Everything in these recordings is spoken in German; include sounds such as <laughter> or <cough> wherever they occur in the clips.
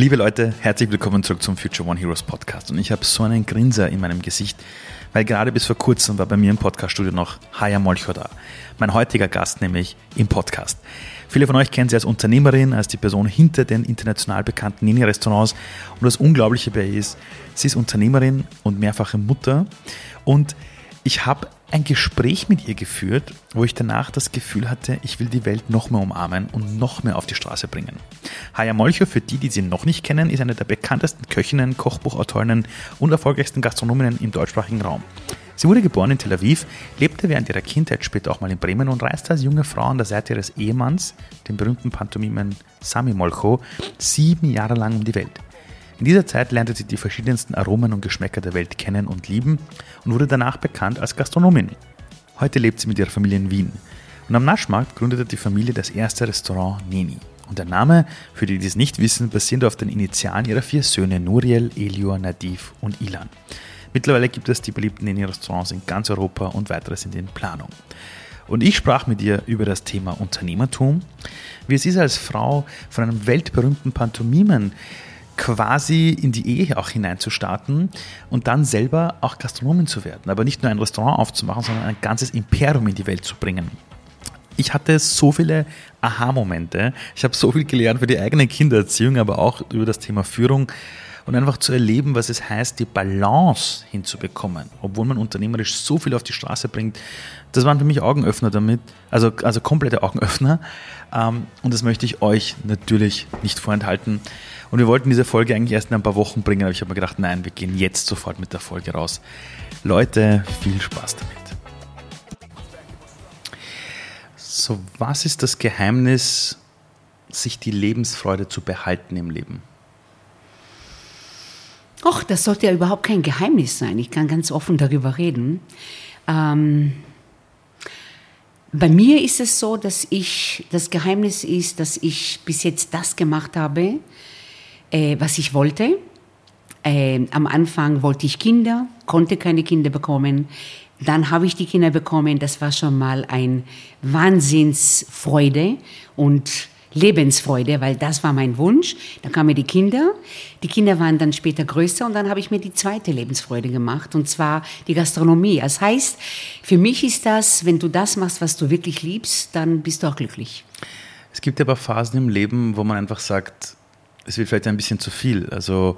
Liebe Leute, herzlich willkommen zurück zum Future One Heroes Podcast. Und ich habe so einen Grinser in meinem Gesicht, weil gerade bis vor kurzem war bei mir im Podcaststudio noch Haya Molcho da. Mein heutiger Gast nämlich im Podcast. Viele von euch kennen sie als Unternehmerin, als die Person hinter den international bekannten Nini-Restaurants. Und das Unglaubliche bei ihr ist, sie ist Unternehmerin und mehrfache Mutter. Und ich habe ein Gespräch mit ihr geführt, wo ich danach das Gefühl hatte, ich will die Welt noch mehr umarmen und noch mehr auf die Straße bringen. Haya Molcher, für die, die sie noch nicht kennen, ist eine der bekanntesten Köchinnen, Kochbuchautorinnen und erfolgreichsten Gastronominnen im deutschsprachigen Raum. Sie wurde geboren in Tel Aviv, lebte während ihrer Kindheit später auch mal in Bremen und reiste als junge Frau an der Seite ihres Ehemanns, dem berühmten Pantomimen Sami Molcho, sieben Jahre lang um die Welt. In dieser Zeit lernte sie die verschiedensten Aromen und Geschmäcker der Welt kennen und lieben und wurde danach bekannt als Gastronomin. Heute lebt sie mit ihrer Familie in Wien. Und am Naschmarkt gründete die Familie das erste Restaurant Neni. Und der Name, für die, die es nicht wissen, basiert auf den Initialen ihrer vier Söhne Nuriel, Elior, Nadif und Ilan. Mittlerweile gibt es die beliebten Neni-Restaurants in ganz Europa und weitere sind in Planung. Und ich sprach mit ihr über das Thema Unternehmertum, wie es ist als Frau von einem weltberühmten Pantomimen quasi in die Ehe auch hineinzustarten und dann selber auch Gastronomin zu werden. Aber nicht nur ein Restaurant aufzumachen, sondern ein ganzes Imperium in die Welt zu bringen. Ich hatte so viele Aha-Momente. Ich habe so viel gelernt für die eigene Kindererziehung, aber auch über das Thema Führung und einfach zu erleben, was es heißt, die Balance hinzubekommen, obwohl man unternehmerisch so viel auf die Straße bringt. Das waren für mich Augenöffner damit, also, also komplette Augenöffner. Ähm, und das möchte ich euch natürlich nicht vorenthalten. Und wir wollten diese Folge eigentlich erst in ein paar Wochen bringen, aber ich habe mir gedacht, nein, wir gehen jetzt sofort mit der Folge raus. Leute, viel Spaß damit. So, was ist das Geheimnis, sich die Lebensfreude zu behalten im Leben? Och, das sollte ja überhaupt kein Geheimnis sein. Ich kann ganz offen darüber reden. Ähm, bei mir ist es so, dass ich, das Geheimnis ist, dass ich bis jetzt das gemacht habe, äh, was ich wollte. Äh, am Anfang wollte ich Kinder, konnte keine Kinder bekommen. Dann habe ich die Kinder bekommen. Das war schon mal ein Wahnsinnsfreude und Lebensfreude, weil das war mein Wunsch. Dann kamen die Kinder. Die Kinder waren dann später größer und dann habe ich mir die zweite Lebensfreude gemacht und zwar die Gastronomie. Das heißt, für mich ist das, wenn du das machst, was du wirklich liebst, dann bist du auch glücklich. Es gibt aber Phasen im Leben, wo man einfach sagt, es wird vielleicht ein bisschen zu viel. Also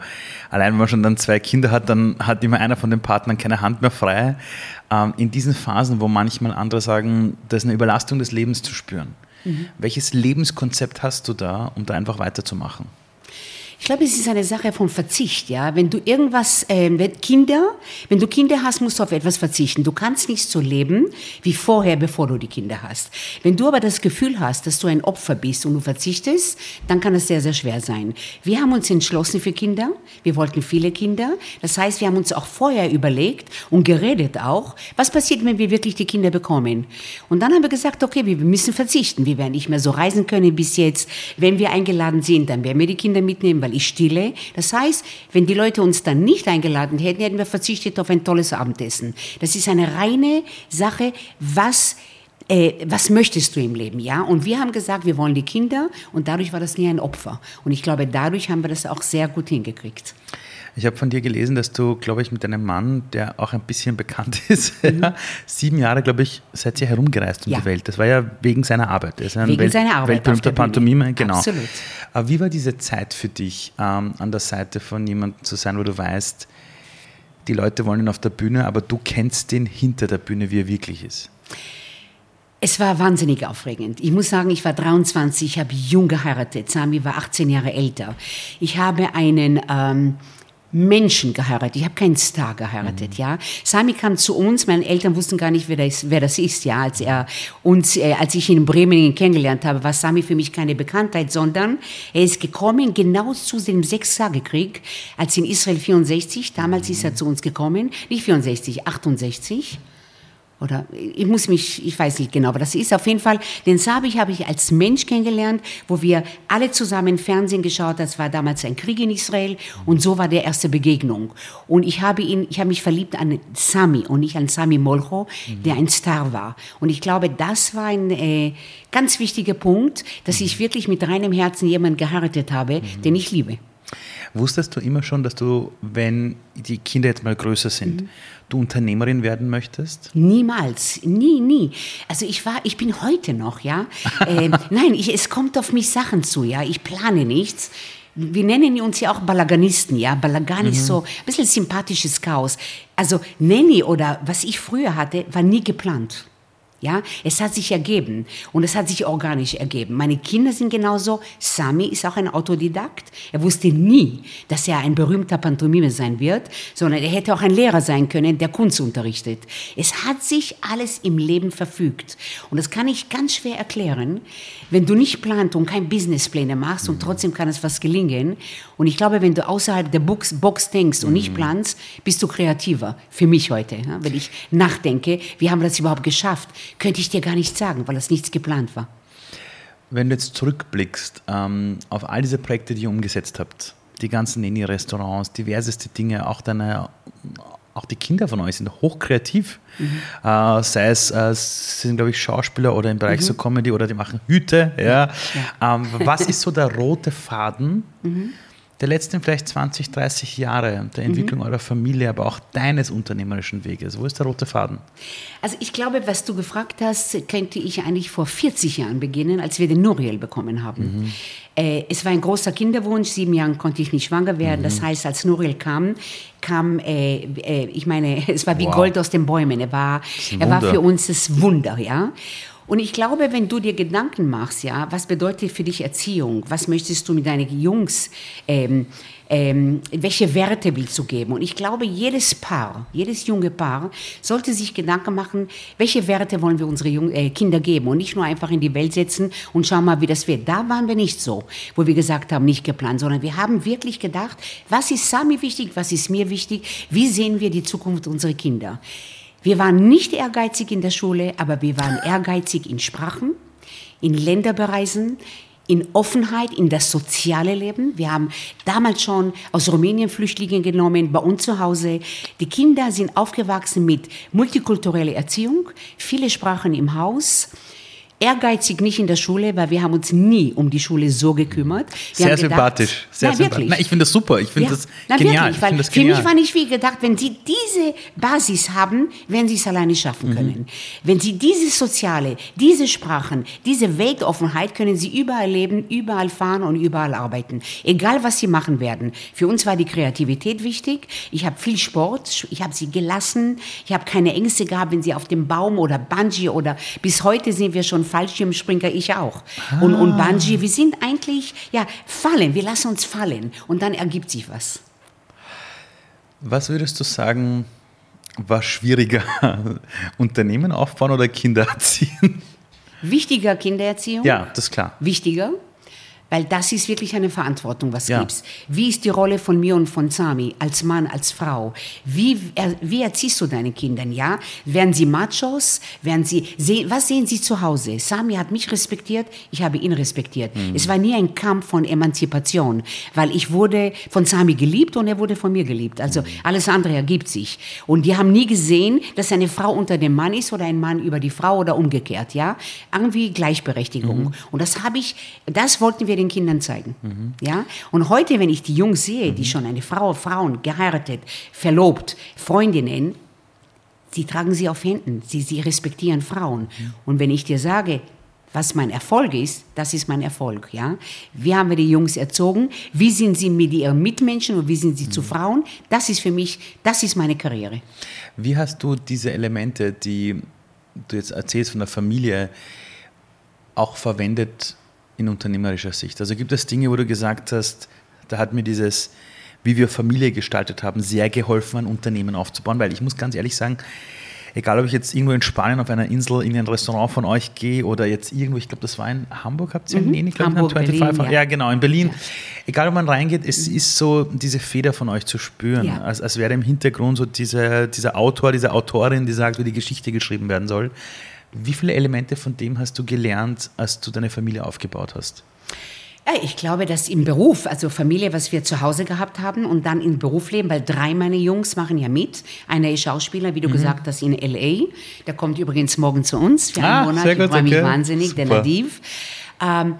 allein wenn man schon dann zwei Kinder hat, dann hat immer einer von den Partnern keine Hand mehr frei. Ähm, in diesen Phasen, wo manchmal andere sagen, da ist eine Überlastung des Lebens zu spüren. Mhm. Welches Lebenskonzept hast du da, um da einfach weiterzumachen? Ich glaube, es ist eine Sache von Verzicht, ja. Wenn du irgendwas, äh, wenn Kinder, wenn du Kinder hast, musst du auf etwas verzichten. Du kannst nicht so leben wie vorher, bevor du die Kinder hast. Wenn du aber das Gefühl hast, dass du ein Opfer bist und du verzichtest, dann kann es sehr, sehr schwer sein. Wir haben uns entschlossen für Kinder. Wir wollten viele Kinder. Das heißt, wir haben uns auch vorher überlegt und geredet auch, was passiert, wenn wir wirklich die Kinder bekommen. Und dann haben wir gesagt, okay, wir müssen verzichten. Wir werden nicht mehr so reisen können bis jetzt. Wenn wir eingeladen sind, dann werden wir die Kinder mitnehmen, weil ich stille. Das heißt, wenn die Leute uns dann nicht eingeladen hätten, hätten wir verzichtet auf ein tolles Abendessen. Das ist eine reine Sache, was äh, was möchtest du im Leben, ja? Und wir haben gesagt, wir wollen die Kinder und dadurch war das nie ein Opfer. Und ich glaube, dadurch haben wir das auch sehr gut hingekriegt. Ich habe von dir gelesen, dass du, glaube ich, mit einem Mann, der auch ein bisschen bekannt <laughs> ist, mhm. sieben Jahre, glaube ich, seid ihr herumgereist um ja. die Welt. Das war ja wegen seiner Arbeit. Er ist ein wegen Welt, seiner Arbeit. Weltberühmter Pantomime, genau. Absolut. Aber wie war diese Zeit für dich, ähm, an der Seite von jemandem zu sein, wo du weißt, die Leute wollen ihn auf der Bühne, aber du kennst den hinter der Bühne, wie er wirklich ist? Es war wahnsinnig aufregend. Ich muss sagen, ich war 23, ich habe jung geheiratet. Sami war 18 Jahre älter. Ich habe einen ähm, Menschen geheiratet. Ich habe keinen Star geheiratet, mhm. ja. Sami kam zu uns, meine Eltern wussten gar nicht, wer das, wer das ist, ja. Als er uns, äh, als ich ihn in Bremen kennengelernt habe, war Sami für mich keine Bekanntheit, sondern er ist gekommen genau zu dem Sechstagekrieg, als in Israel 64, damals mhm. ist er mhm. zu uns gekommen, nicht 64, 68 oder ich muss mich, ich weiß nicht genau, aber das ist auf jeden Fall, den Sabi habe ich als Mensch kennengelernt, wo wir alle zusammen Fernsehen geschaut, das war damals ein Krieg in Israel und so war der erste Begegnung. Und ich habe ihn, ich habe mich verliebt an Sami und nicht an Sami Molcho, mhm. der ein Star war. Und ich glaube, das war ein äh, ganz wichtiger Punkt, dass ich wirklich mit reinem Herzen jemanden geheiratet habe, mhm. den ich liebe. Wusstest du immer schon, dass du, wenn die Kinder jetzt mal größer sind, mhm. Du Unternehmerin werden möchtest? Niemals, nie, nie. Also ich war, ich bin heute noch, ja. <laughs> äh, nein, ich, es kommt auf mich Sachen zu, ja. Ich plane nichts. Wir nennen uns ja auch Balaganisten, ja. Balagan mhm. ist so ein bisschen sympathisches Chaos. Also Nanny oder was ich früher hatte, war nie geplant. Ja, es hat sich ergeben und es hat sich organisch ergeben. Meine Kinder sind genauso. Sami ist auch ein Autodidakt. Er wusste nie, dass er ein berühmter Pantomime sein wird, sondern er hätte auch ein Lehrer sein können, der Kunst unterrichtet. Es hat sich alles im Leben verfügt und das kann ich ganz schwer erklären, wenn du nicht planst und kein Businesspläne machst und trotzdem kann es was gelingen. Und ich glaube, wenn du außerhalb der Box, Box denkst und nicht mhm. planst, bist du kreativer. Für mich heute, wenn ich nachdenke, wie haben wir das überhaupt geschafft? Könnte ich dir gar nicht sagen, weil das nichts geplant war. Wenn du jetzt zurückblickst ähm, auf all diese Projekte, die ihr umgesetzt habt, die ganzen Nini-Restaurants, diverseste Dinge, auch deine, auch die Kinder von euch sind hochkreativ. Mhm. Äh, sei es, äh, sind, glaube ich, Schauspieler oder im Bereich mhm. so Comedy oder die machen Hüte. Ja. ja. Ähm, was ist so der rote Faden? Mhm der letzten vielleicht 20, 30 Jahre der Entwicklung mhm. eurer Familie, aber auch deines unternehmerischen Weges? Wo ist der rote Faden? Also ich glaube, was du gefragt hast, könnte ich eigentlich vor 40 Jahren beginnen, als wir den Nuriel bekommen haben. Mhm. Äh, es war ein großer Kinderwunsch, sieben Jahren konnte ich nicht schwanger werden. Mhm. Das heißt, als Nuriel kam, kam, äh, äh, ich meine, <laughs> es war wie wow. Gold aus den Bäumen. Er war, er war für uns das Wunder, ja. Und ich glaube, wenn du dir Gedanken machst, ja, was bedeutet für dich Erziehung? Was möchtest du mit deinen Jungs, ähm, ähm, welche Werte willst du geben? Und ich glaube, jedes Paar, jedes junge Paar sollte sich Gedanken machen, welche Werte wollen wir unsere Jung äh, Kinder geben und nicht nur einfach in die Welt setzen und schauen mal, wie das wird. Da waren wir nicht so, wo wir gesagt haben, nicht geplant, sondern wir haben wirklich gedacht, was ist Sami wichtig, was ist mir wichtig, wie sehen wir die Zukunft unserer Kinder? Wir waren nicht ehrgeizig in der Schule, aber wir waren ehrgeizig in Sprachen, in Länderbereisen, in Offenheit, in das soziale Leben. Wir haben damals schon aus Rumänien Flüchtlinge genommen, bei uns zu Hause. Die Kinder sind aufgewachsen mit multikultureller Erziehung, viele Sprachen im Haus ehrgeizig nicht in der Schule, weil wir haben uns nie um die Schule so gekümmert. Wir sehr sympathisch. Sehr nein, sympathisch. Nein, ich finde das super. Ich finde ja, das genial. Wirklich, weil das für mich war nicht wie gedacht, wenn Sie diese Basis haben, werden Sie es alleine schaffen mhm. können. Wenn Sie diese soziale, diese Sprachen, diese Weltoffenheit, können Sie überall leben, überall fahren und überall arbeiten. Egal, was Sie machen werden. Für uns war die Kreativität wichtig. Ich habe viel Sport. Ich habe Sie gelassen. Ich habe keine Ängste gehabt, wenn Sie auf dem Baum oder Bungee oder bis heute sind wir schon Fallschirmspringer, ich auch. Ah. Und, und. Bungee, wir sind eigentlich, ja, fallen, wir lassen uns fallen und dann ergibt sich was. Was würdest du sagen, war schwieriger, <laughs> Unternehmen aufbauen oder Kinder erziehen? Wichtiger Kindererziehung? Ja, das ist klar. Wichtiger? Weil das ist wirklich eine Verantwortung, was ja. gibt's. Wie ist die Rolle von mir und von Sami als Mann, als Frau? Wie, wie erziehst du deine Kinder? Ja? Werden sie Machos? Werden sie, was sehen sie zu Hause? Sami hat mich respektiert, ich habe ihn respektiert. Mhm. Es war nie ein Kampf von Emanzipation, weil ich wurde von Sami geliebt und er wurde von mir geliebt. Also mhm. alles andere ergibt sich. Und die haben nie gesehen, dass eine Frau unter dem Mann ist oder ein Mann über die Frau oder umgekehrt. Ja? Irgendwie Gleichberechtigung. Mhm. Und das habe ich, das wollten wir den Kindern zeigen. Mhm. Ja? Und heute, wenn ich die Jungs sehe, die schon eine Frau, Frauen geheiratet, verlobt, Freundinnen, sie tragen sie auf Händen, sie, sie respektieren Frauen. Mhm. Und wenn ich dir sage, was mein Erfolg ist, das ist mein Erfolg. Ja? Wie haben wir die Jungs erzogen? Wie sind sie mit ihren Mitmenschen und wie sind sie mhm. zu Frauen? Das ist für mich, das ist meine Karriere. Wie hast du diese Elemente, die du jetzt erzählst von der Familie, auch verwendet in unternehmerischer Sicht? Also gibt es Dinge, wo du gesagt hast, da hat mir dieses, wie wir Familie gestaltet haben, sehr geholfen, ein Unternehmen aufzubauen? Weil ich muss ganz ehrlich sagen, egal ob ich jetzt irgendwo in Spanien auf einer Insel in ein Restaurant von euch gehe oder jetzt irgendwo, ich glaube, das war in Hamburg, habt ihr mhm. ich glaube, Hamburg, 25, Berlin, ja. ja. genau, in Berlin. Ja. Egal, ob man reingeht, es mhm. ist so diese Feder von euch zu spüren, ja. als, als wäre im Hintergrund so diese, dieser Autor, diese Autorin, die sagt, wie die Geschichte geschrieben werden soll. Wie viele Elemente von dem hast du gelernt, als du deine Familie aufgebaut hast? Ich glaube, dass im Beruf, also Familie, was wir zu Hause gehabt haben und dann im Berufsleben, weil drei meiner Jungs machen ja mit. Einer ist Schauspieler, wie du mhm. gesagt hast, in L.A. Der kommt übrigens morgen zu uns für einen ah, Monat. Sehr gut, ich freue mich okay. wahnsinnig, Super. der Nadiv. Ähm,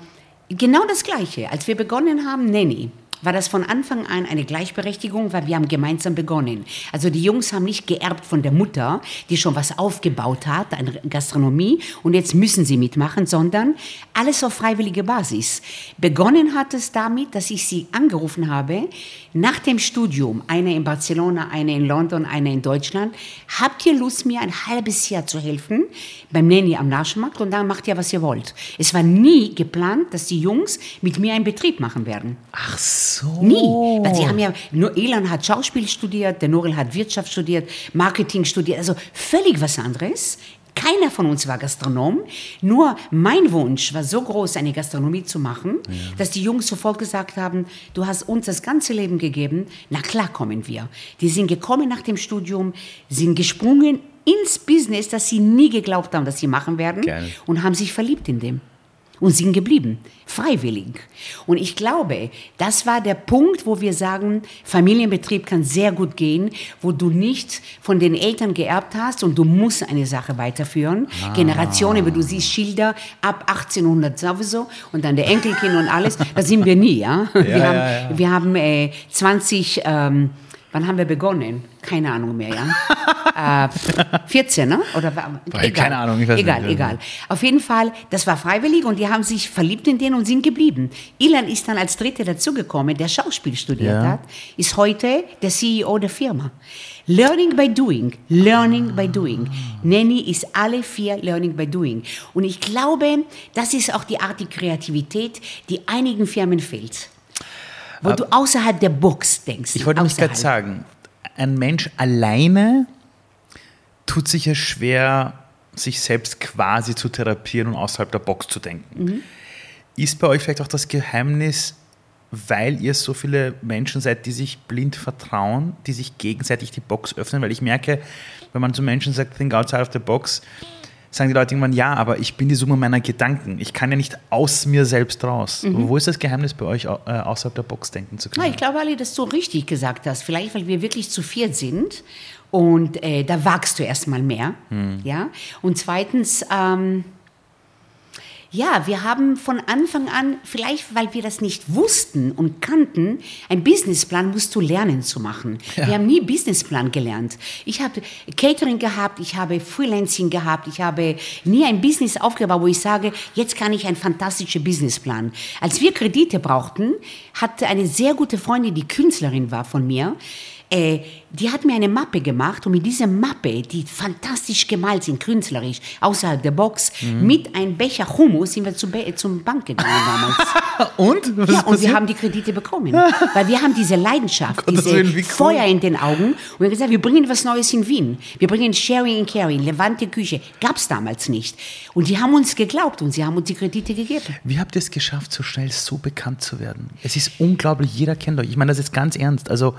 genau das Gleiche. Als wir begonnen haben, Nanny, war das von Anfang an eine Gleichberechtigung, weil wir haben gemeinsam begonnen. Also die Jungs haben nicht geerbt von der Mutter, die schon was aufgebaut hat, eine Gastronomie, und jetzt müssen sie mitmachen, sondern alles auf freiwillige Basis. Begonnen hat es damit, dass ich sie angerufen habe, nach dem Studium, eine in Barcelona, eine in London, eine in Deutschland, habt ihr Lust, mir ein halbes Jahr zu helfen beim Nanny am Naschmarkt und dann macht ihr, was ihr wollt. Es war nie geplant, dass die Jungs mit mir einen Betrieb machen werden. Ach so. Nie. Weil sie haben ja, nur Elan hat Schauspiel studiert, der Norel hat Wirtschaft studiert, Marketing studiert, also völlig was anderes. Keiner von uns war Gastronom. Nur mein Wunsch war so groß, eine Gastronomie zu machen, ja. dass die Jungs sofort gesagt haben, du hast uns das ganze Leben gegeben, na klar kommen wir. Die sind gekommen nach dem Studium, sind gesprungen ins Business, das sie nie geglaubt haben, dass sie machen werden Gerne. und haben sich verliebt in dem und sind geblieben, freiwillig. Und ich glaube, das war der Punkt, wo wir sagen, Familienbetrieb kann sehr gut gehen, wo du nicht von den Eltern geerbt hast und du musst eine Sache weiterführen. Ah. Generationen, wie du siehst, Schilder ab 1800 sowieso und dann der Enkelkind und alles, da sind wir nie. Ja? ja wir, haben, ja, ja. wir haben äh, 20... Ähm, Wann haben wir begonnen? Keine Ahnung mehr, ja. <laughs> äh, 14, ne? Oder, egal. Keine Ahnung, ich weiß egal, nicht. Egal, Auf jeden Fall, das war freiwillig und die haben sich verliebt in den und sind geblieben. Ilan ist dann als Dritte dazugekommen, der Schauspiel studiert ja. hat, ist heute der CEO der Firma. Learning by doing, learning by doing. Nanny ist alle vier learning by doing. Und ich glaube, das ist auch die Art die Kreativität, die einigen Firmen fehlt. Wo Aber du außerhalb der Box denkst. Ich wollte mich gerade sagen, ein Mensch alleine tut sich ja schwer, sich selbst quasi zu therapieren und außerhalb der Box zu denken. Mhm. Ist bei euch vielleicht auch das Geheimnis, weil ihr so viele Menschen seid, die sich blind vertrauen, die sich gegenseitig die Box öffnen? Weil ich merke, wenn man zu Menschen sagt, think outside of the box, sagen die Leute irgendwann, ja, aber ich bin die Summe meiner Gedanken. Ich kann ja nicht aus mir selbst raus. Mhm. Wo ist das Geheimnis bei euch, äh, außerhalb der Box denken zu können? Ja, ich glaube, Ali, dass du richtig gesagt hast. Vielleicht, weil wir wirklich zu viert sind und äh, da wagst du erstmal mehr. Mhm. Ja? Und zweitens, ähm, ja, wir haben von Anfang an, vielleicht weil wir das nicht wussten und kannten, ein Businessplan musst du lernen zu machen. Ja. Wir haben nie Businessplan gelernt. Ich habe Catering gehabt, ich habe Freelancing gehabt, ich habe nie ein Business aufgebaut, wo ich sage, jetzt kann ich einen fantastischen Businessplan. Als wir Kredite brauchten, hatte eine sehr gute Freundin, die Künstlerin war von mir, äh, die hat mir eine Mappe gemacht und mit dieser Mappe, die fantastisch gemalt sind, künstlerisch, außerhalb der Box, mhm. mit einem Becher Hummus sind wir zu zum Bank gegangen damals. <laughs> und? Was ja, und wir haben die Kredite bekommen. weil wir haben diese Leidenschaft, <laughs> Gott, diese cool. Feuer in den Augen. Und wir haben gesagt, wir bringen was Neues in Wien. Wir bringen Sharing and Caring, Levante Küche. Gab es damals nicht. Und die haben uns geglaubt und sie haben uns die Kredite gegeben. Wie habt ihr es geschafft, so schnell so bekannt zu werden? Es ist unglaublich, jeder kennt euch. Ich meine das ist ganz ernst. Also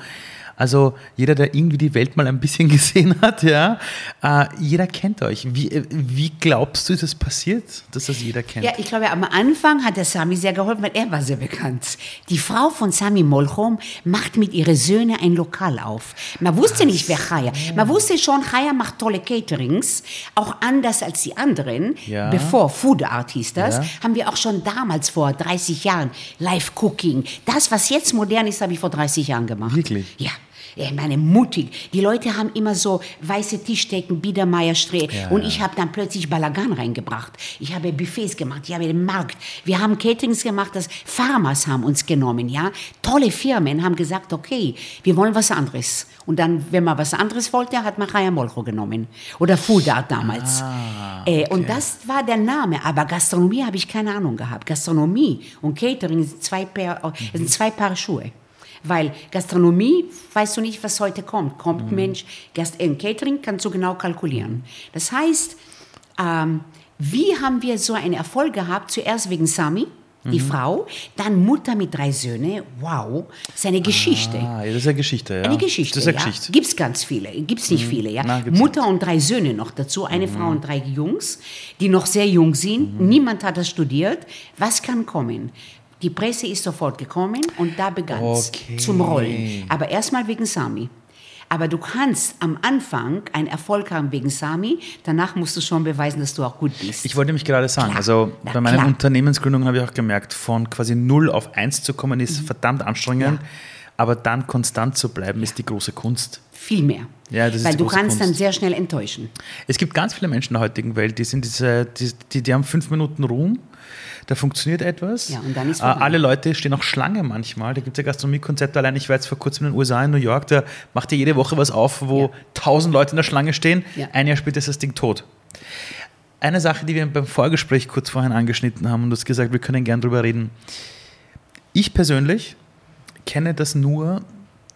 also jeder, der irgendwie die Welt mal ein bisschen <laughs> gesehen hat, ja, äh, jeder kennt euch. Wie, äh, wie glaubst du, ist es passiert, dass das jeder kennt? Ja, ich glaube, am Anfang hat der Sami sehr geholfen, weil er war sehr bekannt. Die Frau von Sami Molchom macht mit ihren Söhnen ein Lokal auf. Man wusste nicht, wer Chaya. Man wusste schon, Chaya macht tolle Caterings, auch anders als die anderen. Ja. Bevor Food Art hieß das, ja. haben wir auch schon damals vor 30 Jahren Live Cooking. Das, was jetzt modern ist, habe ich vor 30 Jahren gemacht. Wirklich? Ja ich meine, mutig. Die Leute haben immer so weiße Tischdecken, Biedermeierstreh. Ja, und ich habe dann plötzlich Balagan reingebracht. Ich habe Buffets gemacht, ich habe den Markt. Wir haben Caterings gemacht, das Farmers haben uns genommen, ja. Tolle Firmen haben gesagt, okay, wir wollen was anderes. Und dann, wenn man was anderes wollte, hat man Chaya Molcho genommen. Oder Food Art damals. Ah, okay. äh, und das war der Name. Aber Gastronomie habe ich keine Ahnung gehabt. Gastronomie und Catering sind zwei Paar, sind zwei Paar Schuhe. Weil Gastronomie, weißt du nicht, was heute kommt. Kommt mhm. Mensch, Gast in Catering kannst du genau kalkulieren. Das heißt, ähm, wie haben wir so einen Erfolg gehabt? Zuerst wegen Sami, die mhm. Frau, dann Mutter mit drei Söhnen. Wow, das ist eine Geschichte. Ah, das ist eine Geschichte, ja. Eine Geschichte, das ist eine ja. Geschichte. Gibt es ganz viele, gibt es nicht mhm. viele, ja. Na, Mutter nicht. und drei Söhne noch dazu, eine mhm. Frau und drei Jungs, die noch sehr jung sind. Mhm. Niemand hat das studiert. Was kann kommen? Die Presse ist sofort gekommen und da begann es okay. zum Rollen. Aber erstmal wegen Sami. Aber du kannst am Anfang einen Erfolg haben wegen Sami, danach musst du schon beweisen, dass du auch gut bist. Ich wollte mich gerade sagen, Klar. also bei meinen klar. Unternehmensgründungen habe ich auch gemerkt, von quasi 0 auf 1 zu kommen, ist verdammt anstrengend, Mhm. Ja. aber dann konstant zu bleiben, ist die große Kunst. Viel mehr. Ja, das ist Weil die du große kannst dann Kunst. sehr schnell enttäuschen. Es gibt ganz viele Menschen in der heutigen Welt, die sind diese, die, die, die haben fünf Minuten Ruhm, da funktioniert etwas. Ja, und dann ist äh, vorbei. Alle Leute stehen auch Schlange manchmal. Da gibt es ja Gastronomiekonzepte. Allein ich war jetzt vor kurzem in den USA, in New York, da macht ja jede Woche was auf, wo Ja. tausend Leute in der Schlange stehen. Ja. Ein Jahr später ist das Ding tot. Eine Sache, die wir beim Vorgespräch kurz vorhin angeschnitten haben und du hast gesagt, wir können gern drüber reden. Ich persönlich kenne das nur,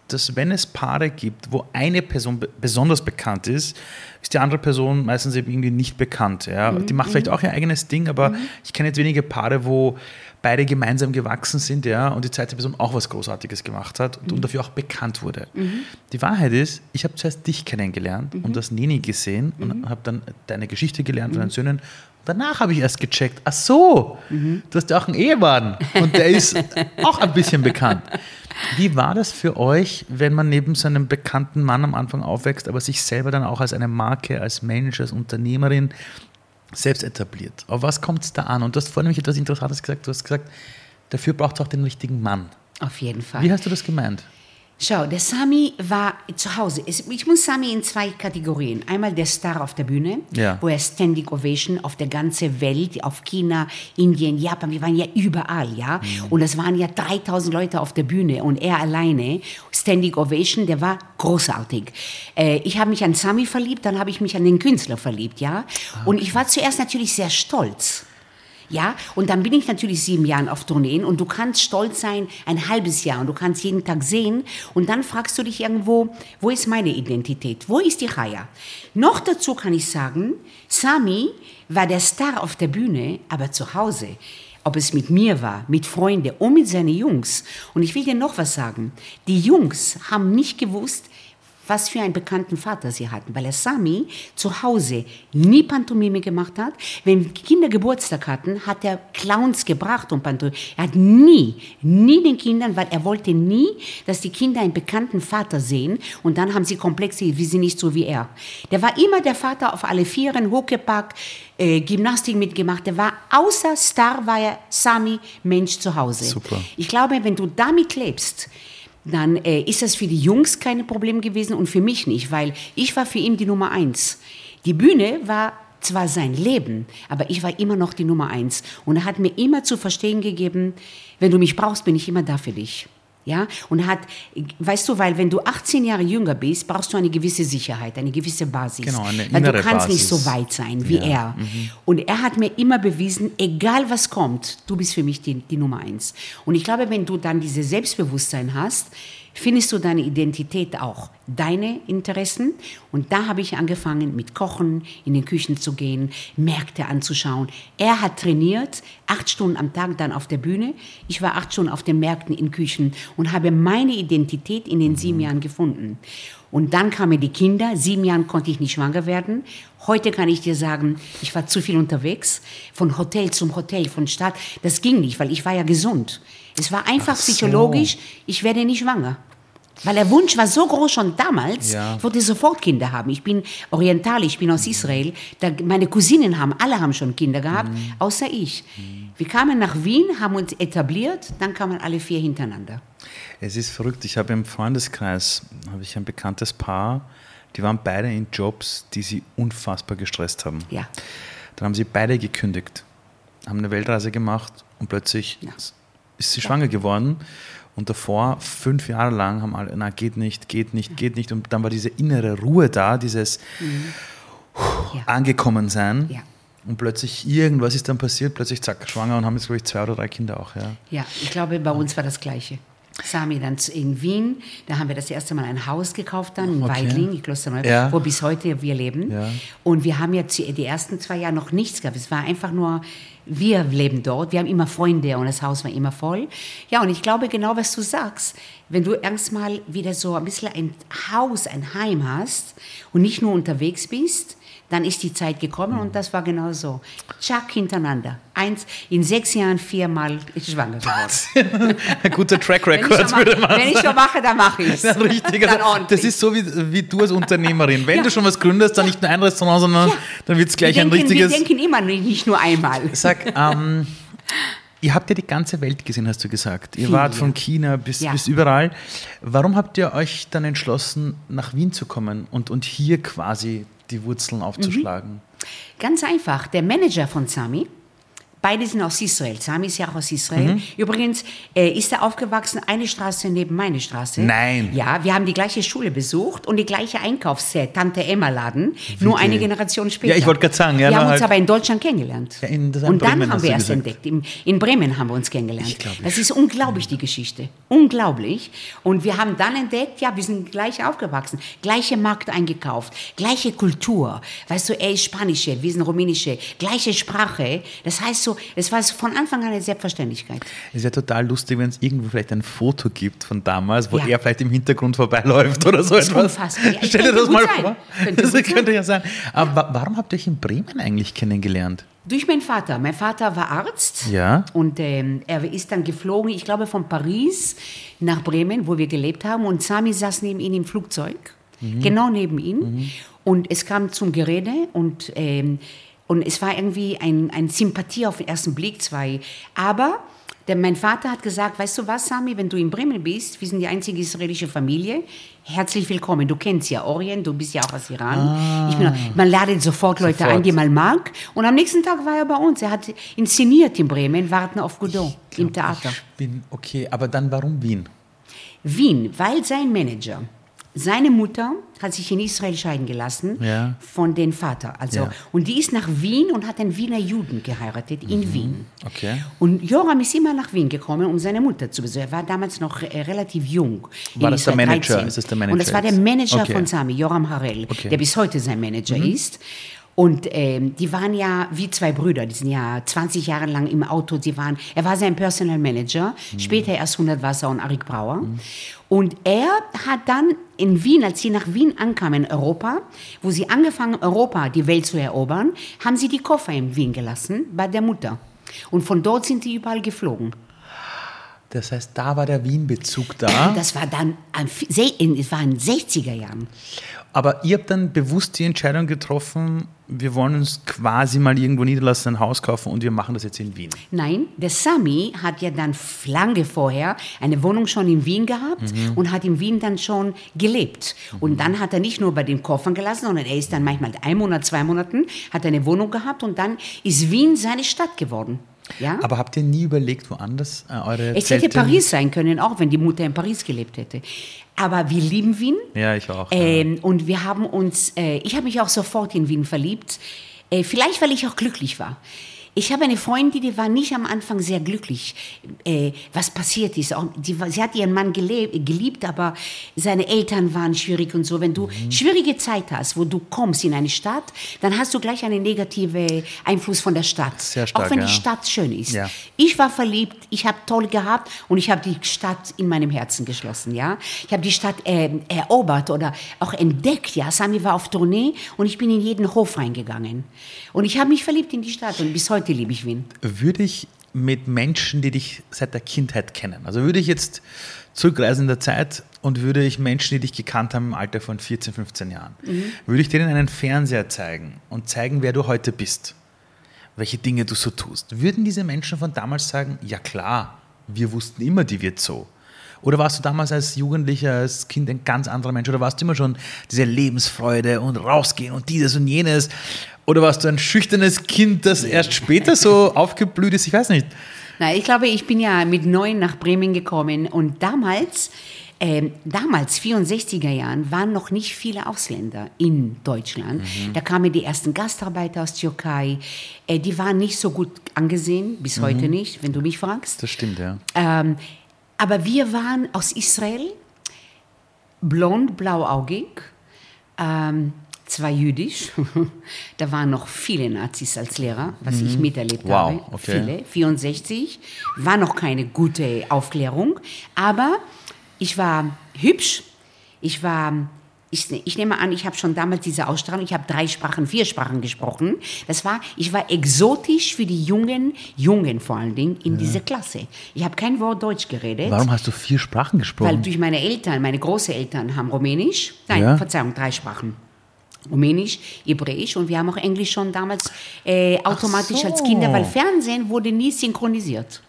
dass wenn es Paare gibt, wo eine Person be besonders bekannt ist, ist die andere Person meistens eben irgendwie nicht bekannt. Ja? Die macht vielleicht auch ihr eigenes Ding, aber ich kenne jetzt wenige Paare, wo beide gemeinsam gewachsen sind ja, und die zweite Person auch was Großartiges gemacht hat und, und dafür auch bekannt wurde. Die Wahrheit ist, ich habe zuerst dich kennengelernt und das Neni gesehen und habe dann deine Geschichte gelernt von deinen Söhnen. Danach habe ich erst gecheckt, ach so, du hast ja auch einen Ehemann und der ist auch ein bisschen bekannt. Wie war das für euch, wenn man neben so einem bekannten Mann am Anfang aufwächst, aber sich selber dann auch als eine Marke, als Mensch, als Unternehmerin selbst etabliert? Auf was kommt es da an? Und du hast vorhin nämlich etwas Interessantes gesagt. Du hast gesagt, dafür braucht es auch den richtigen Mann. Auf jeden Fall. Wie hast du das gemeint? Schau, der Sami war zu Hause. Ich muss Sami in zwei Kategorien. Einmal der Star auf der Bühne, Ja. wo er Standing Ovation auf der ganzen Welt, auf China, Indien, Japan, wir waren ja überall, ja. Und es waren ja 3000 Leute auf der Bühne und er alleine, Standing Ovation, der war großartig. Äh, ich habe mich an Sami verliebt, dann habe ich mich an den Künstler verliebt, ja. Und ich war zuerst natürlich sehr stolz. Ja, und dann bin ich natürlich sieben Jahre auf Tourneen und du kannst stolz sein, ein halbes Jahr und du kannst jeden Tag sehen und dann fragst du dich irgendwo, wo ist meine Identität? Wo ist die Chaya? Noch dazu kann ich sagen, Sami war der Star auf der Bühne, aber zu Hause. Ob es mit mir war, mit Freunden und mit seinen Jungs. Und ich will dir noch was sagen. Die Jungs haben nicht gewusst, was für einen bekannten Vater sie hatten, weil er Sami zu Hause nie Pantomime gemacht hat. Wenn Kinder Geburtstag hatten, hat er Clowns gebracht und Pantomime. Er hat nie, nie den Kindern, weil er wollte nie, dass die Kinder einen bekannten Vater sehen und dann haben sie Komplexe, wie sie nicht so wie er. Der war immer der Vater auf alle Vieren, Huckepack, äh, Gymnastik mitgemacht. Der war, außer Star war er Sami Mensch zu Hause. Super. Ich glaube, wenn du damit lebst, dann äh, ist das für die Jungs kein Problem gewesen und für mich nicht, weil ich war für ihn die Nummer eins. Die Bühne war zwar sein Leben, aber ich war immer noch die Nummer eins. Und er hat mir immer zu verstehen gegeben, wenn du mich brauchst, bin ich immer da für dich. Ja, und hat, weißt du, weil wenn du 18 Jahre jünger bist, brauchst du eine gewisse Sicherheit, eine gewisse Basis. Genau, eine weil du innere kannst nicht Basis. so weit sein wie Ja, er. Und er hat mir immer bewiesen, egal was kommt, du bist für mich die, die Nummer eins. Und ich glaube, wenn du dann dieses Selbstbewusstsein hast, findest du deine Identität auch, deine Interessen. Und da habe ich angefangen mit Kochen, in den Küchen zu gehen, Märkte anzuschauen. Er hat trainiert, acht Stunden am Tag dann auf der Bühne. Ich war acht Stunden auf den Märkten, in Küchen und habe meine Identität in den sieben Jahren gefunden. Und dann kamen die Kinder. Sieben Jahren konnte ich nicht schwanger werden. Heute kann ich dir sagen, ich war zu viel unterwegs. Von Hotel zum Hotel, von Stadt. Das ging nicht, weil ich war ja gesund. Es war einfach Ach so. psychologisch, ich werde nicht schwanger. Weil der Wunsch war so groß schon damals, Ja. ich wollte sofort Kinder haben. Ich bin oriental, ich bin aus Israel. Da, meine Cousinen haben, alle haben schon Kinder gehabt, außer ich. Wir kamen nach Wien, haben uns etabliert, dann kamen alle vier hintereinander. Es ist verrückt. Ich habe im Freundeskreis habe ich ein bekanntes Paar, die waren beide in Jobs, die sie unfassbar gestresst haben. Ja. Dann haben sie beide gekündigt, haben eine Weltreise gemacht und plötzlich Ja. ist sie schwanger geworden. Und davor, fünf Jahre lang, haben alle, na, geht nicht, geht nicht, geht nicht. Und dann war diese innere Ruhe da, dieses Ja. angekommen sein. Ja. Und plötzlich irgendwas ist dann passiert, plötzlich zack, schwanger und haben jetzt, glaube ich, zwei oder drei Kinder auch. Ja. Ja, ich glaube, bei uns war das Gleiche. Sami dann in Wien, da haben wir das erste Mal ein Haus gekauft dann in Okay. Weidling, in Klosterneuburg, Ja. wo bis heute wir leben. Ja. Und wir haben jetzt die ersten zwei Jahre noch nichts gehabt. Es war einfach nur, wir leben dort, wir haben immer Freunde und das Haus war immer voll. Ja, und ich glaube genau, was du sagst. Wenn du erstmal wieder so ein bisschen ein Haus, ein Heim hast und nicht nur unterwegs bist, dann ist die Zeit gekommen und das war genau so. Tschack hintereinander. Eins, in sechs Jahren viermal schwanger geworden. <laughs> Ein guter Track Record, würde man wenn ich schon mache, dann mache ich es. <laughs> Ja, richtig. Also, das ist so wie, wie du als Unternehmerin. Wenn Ja. du schon was gründest, dann nicht nur ein Restaurant, sondern Ja. dann wird es gleich wir ein denken, richtiges. Wir denken immer nicht nicht nur einmal. <laughs> Sag, ähm, ihr habt ja die ganze Welt gesehen, hast du gesagt. Ihr Viel, wart ja. von China bis, Ja. bis überall. Warum habt ihr euch dann entschlossen, nach Wien zu kommen und, und hier quasi die Wurzeln aufzuschlagen? Ganz einfach. Der Manager von Sami, beide sind aus Israel. Sami ist ja auch aus Israel. Mhm. Übrigens äh, ist er aufgewachsen, eine Straße neben meine Straße. Nein. Ja, wir haben die gleiche Schule besucht und die gleiche Einkaufsset, Tante Emma Laden, nur eine Generation später. Ja, ich wollte gerade sagen, ja, wir haben uns halt- aber in Deutschland kennengelernt. Ja, in- und dann Bremen haben wir erst gesagt. entdeckt. In, in Bremen haben wir uns kennengelernt. Ich glaub, das ist unglaublich, die Geschichte. Unglaublich. Und wir haben dann entdeckt, ja, wir sind gleich aufgewachsen. Gleiche Markt eingekauft, gleiche Kultur. Weißt du, er ist Spanische, wir sind Rumänische, gleiche Sprache. Das heißt so, es war von Anfang an eine Selbstverständlichkeit. Es wäre total lustig, wenn es irgendwo vielleicht ein Foto gibt von damals, wo Ja. er vielleicht im Hintergrund vorbeiläuft oder so ist etwas. unfassbar. Ja, Stell dir das mal sein. vor. Könnte das könnte ja sein. Aber wa- warum habt ihr euch in Bremen eigentlich kennengelernt? Durch meinen Vater. Mein Vater war Arzt. Ja. Und ähm, er ist dann geflogen, ich glaube, von Paris nach Bremen, wo wir gelebt haben. Und Sami saß neben ihm im Flugzeug, genau neben ihm. Und es kam zum Gerede und, ähm, und es war irgendwie ein, ein Sympathie auf den ersten Blick, zwei. Aber der, mein Vater hat gesagt, weißt du was, Sami, wenn du in Bremen bist, wir sind die einzige israelische Familie, herzlich willkommen. Du kennst ja Orient, du bist ja auch aus Iran. Ich bin, man ladet sofort Leute Sofort. ein, die man mag. Und am nächsten Tag war er bei uns. Er hat inszeniert in Bremen, Warten auf Godot im Theater. Ich bin okay, aber dann warum Wien? Wien, weil sein Manager, seine Mutter hat sich in Israel scheiden gelassen Ja. von dem Vater. Also, Ja. Und die ist nach Wien und hat einen Wiener Juden geheiratet in Wien. Okay. Und Joram ist immer nach Wien gekommen, um seine Mutter zu besuchen. Er war damals noch äh, relativ jung. War das der Manager? 13. Ist das der Manager Und das war der? Manager Okay. von Sami, Joram Harel, Okay. Mhm. der bis heute sein Manager ist. Und ähm, die waren ja wie zwei Brüder, die sind ja 20 Jahre lang im Auto, sie waren, er war sein Personal Manager, Mhm. später erst 100 Wasser und Arik Brauer. Und er hat dann in Wien, als sie nach Wien ankamen, in Europa, wo sie angefangen, Europa, die Welt zu erobern, haben sie die Koffer in Wien gelassen, bei der Mutter. Und von dort sind die überall geflogen. Das heißt, da war der Wien-Bezug da. <clears throat> Das war dann, es war in den 60er Jahren. Aber ihr habt dann bewusst die Entscheidung getroffen, wir wollen uns quasi mal irgendwo niederlassen, ein Haus kaufen und wir machen das jetzt in Wien. Nein, der Sami hat ja dann lange vorher eine Wohnung schon in Wien gehabt und hat in Wien dann schon gelebt. Und dann hat er nicht nur bei den Koffern gelassen, sondern er ist dann manchmal ein Monat, zwei Monaten, hat eine Wohnung gehabt und dann ist Wien seine Stadt geworden. Ja? Aber habt ihr nie überlegt, woanders äh, eure es Zelte? hätte Paris sein können, auch wenn die Mutter in Paris gelebt hätte. Aber wir lieben Wien. Ja, ich auch. ja. Ähm, und wir haben uns, äh, ich habe mich auch sofort in Wien verliebt. Äh, vielleicht, weil ich auch glücklich war. Ich habe eine Freundin, die war nicht am Anfang sehr glücklich, äh, was passiert ist. Auch, die, sie hat ihren Mann geliebt, aber seine Eltern waren schwierig und so. Wenn du Mhm. schwierige Zeit hast, wo du kommst in eine Stadt, dann hast du gleich einen negativen Einfluss von der Stadt. Sehr stark, auch wenn ja. die Stadt schön ist. Ja. Ich war verliebt, ich habe toll gehabt und ich habe die Stadt in meinem Herzen geschlossen, ja. Ich habe die Stadt ähm, erobert oder auch entdeckt, ja. Sami war auf Tournee und ich bin in jeden Hof reingegangen. Und ich habe mich verliebt in die Stadt und bis heute liebe ich Wien. würde ich mit Menschen, die dich seit der Kindheit kennen, also würde ich jetzt zurückreisen in der Zeit und würde ich Menschen, die dich gekannt haben im Alter von 14, 15 Jahren, würde ich denen einen Fernseher zeigen und zeigen, wer du heute bist, welche Dinge du so tust. Würden diese Menschen von damals sagen, ja klar, wir wussten immer, die wird so. Oder warst du damals als Jugendlicher, als Kind ein ganz anderer Mensch? Oder warst du immer schon diese Lebensfreude und rausgehen und dieses und jenes? Oder warst du ein schüchternes Kind, das erst später so <laughs> aufgeblüht ist? Ich weiß nicht. Na, ich glaube, ich bin ja mit neun nach Bremen gekommen und damals, ähm, damals, 64er Jahren, waren noch nicht viele Ausländer in Deutschland. Da kamen die ersten Gastarbeiter aus Türkei. Äh, die waren nicht so gut angesehen, bis heute nicht, wenn du mich fragst. Das stimmt, ja. Ähm, aber wir waren aus Israel, blond, blauaugig, ähm, zwar jüdisch. <laughs> da waren noch viele Nazis als Lehrer, was ich miterlebt Mhm. Wow, habe. okay. Viele, 64. War noch keine gute Aufklärung. Aber ich war hübsch, ich war ich, ich nehme an, ich habe schon damals diese Ausstrahlung, ich habe drei Sprachen, vier Sprachen gesprochen. Das war, ich war exotisch für die jungen, Jungen vor allen Dingen in dieser Klasse. Ich habe kein Wort Deutsch geredet. Warum hast du vier Sprachen Weil gesprochen? durch meine Eltern, meine Großeltern haben Rumänisch, nein, Ja. Verzeihung, drei Sprachen. Rumänisch, Hebräisch und wir haben auch Englisch schon damals äh, automatisch so. als Kinder, weil Fernsehen wurde nie synchronisiert.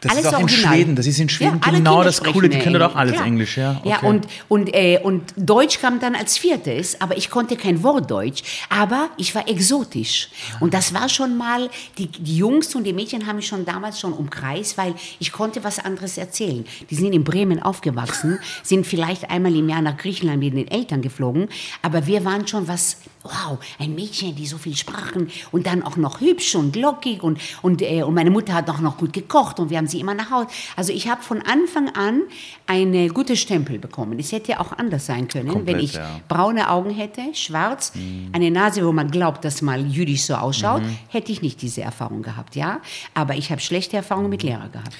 Das alles ist auch in original. Schweden. Das ist in Schweden Ja, genau Kinder das Coole. Die können doch Englisch, alles klar. Englisch, ja. Ja, okay. und, und, äh, und Deutsch kam dann als viertes, aber ich konnte kein Wort Deutsch, aber ich war exotisch. Und das war schon mal, die, die Jungs und die Mädchen haben mich schon damals schon umkreist, weil ich konnte was anderes erzählen. Die sind in Bremen aufgewachsen, sind vielleicht einmal im Jahr nach Griechenland mit den Eltern geflogen, aber wir waren schon was, wow, ein Mädchen, die so viel sprachen und dann auch noch hübsch und lockig und, und, äh, und meine Mutter hat auch noch gut gekocht und wir haben sie immer nach Hause. Also ich habe von Anfang an eine gute Stempel bekommen. Es hätte auch anders sein können, Komplett, wenn ich ja. braune Augen hätte, schwarz, eine Nase, wo man glaubt, dass mal jüdisch so ausschaut, hätte ich nicht diese Erfahrung gehabt, ja. Aber ich habe schlechte Erfahrungen mit Lehrer gehabt.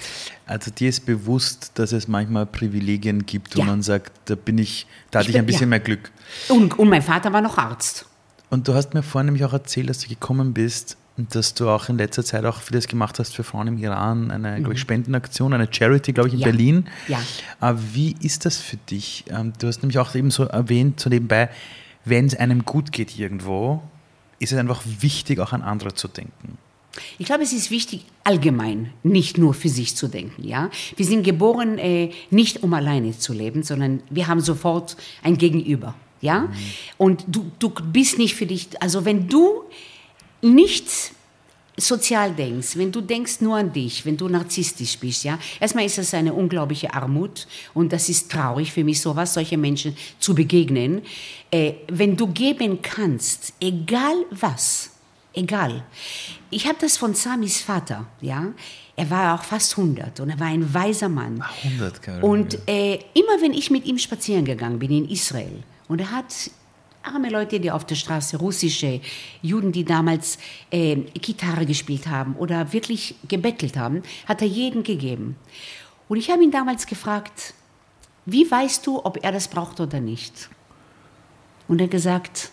Also dir ist bewusst, dass es manchmal Privilegien gibt, wo Ja. man sagt, da bin ich, da hatte Ich ich ein bin- bisschen ja. mehr Glück. Und, und mein Vater war noch Arzt. Und du hast mir vorhin nämlich auch erzählt, dass du gekommen bist und dass du auch in letzter Zeit auch vieles gemacht hast für Frauen im Iran, eine glaube ich, Spendenaktion, eine Charity, glaube ich, in Mhm. Ja. Berlin. Ja. Aber wie ist das für dich? Ähm, Du hast nämlich auch eben so erwähnt, so nebenbei, wenn es einem gut geht irgendwo, ist es einfach wichtig, auch an andere zu denken. Ich glaube, es ist wichtig, allgemein, nicht nur für sich zu denken. Ja? Wir sind geboren, äh, nicht um alleine zu leben, sondern wir haben sofort ein Gegenüber. Ja? Und du, du bist nicht für dich, also wenn du nicht sozial denkst, wenn du denkst nur an dich, wenn du narzisstisch bist, ja, erstmal ist das eine unglaubliche Armut und das ist traurig für mich, sowas, solche Menschen zu begegnen. Äh, wenn du geben kannst, egal was, egal. Ich habe das von Samis Vater, ja. Er war auch fast 100 und er war ein weiser Mann. 100, Caroline. Und äh, immer wenn ich mit ihm spazieren gegangen bin in Israel und er hat arme Leute, die auf der Straße, russische Juden, die damals äh, Gitarre gespielt haben oder wirklich gebettelt haben, hat er jeden gegeben. Und ich habe ihn damals gefragt, wie weißt du, ob er das braucht oder nicht? Und er hat gesagt,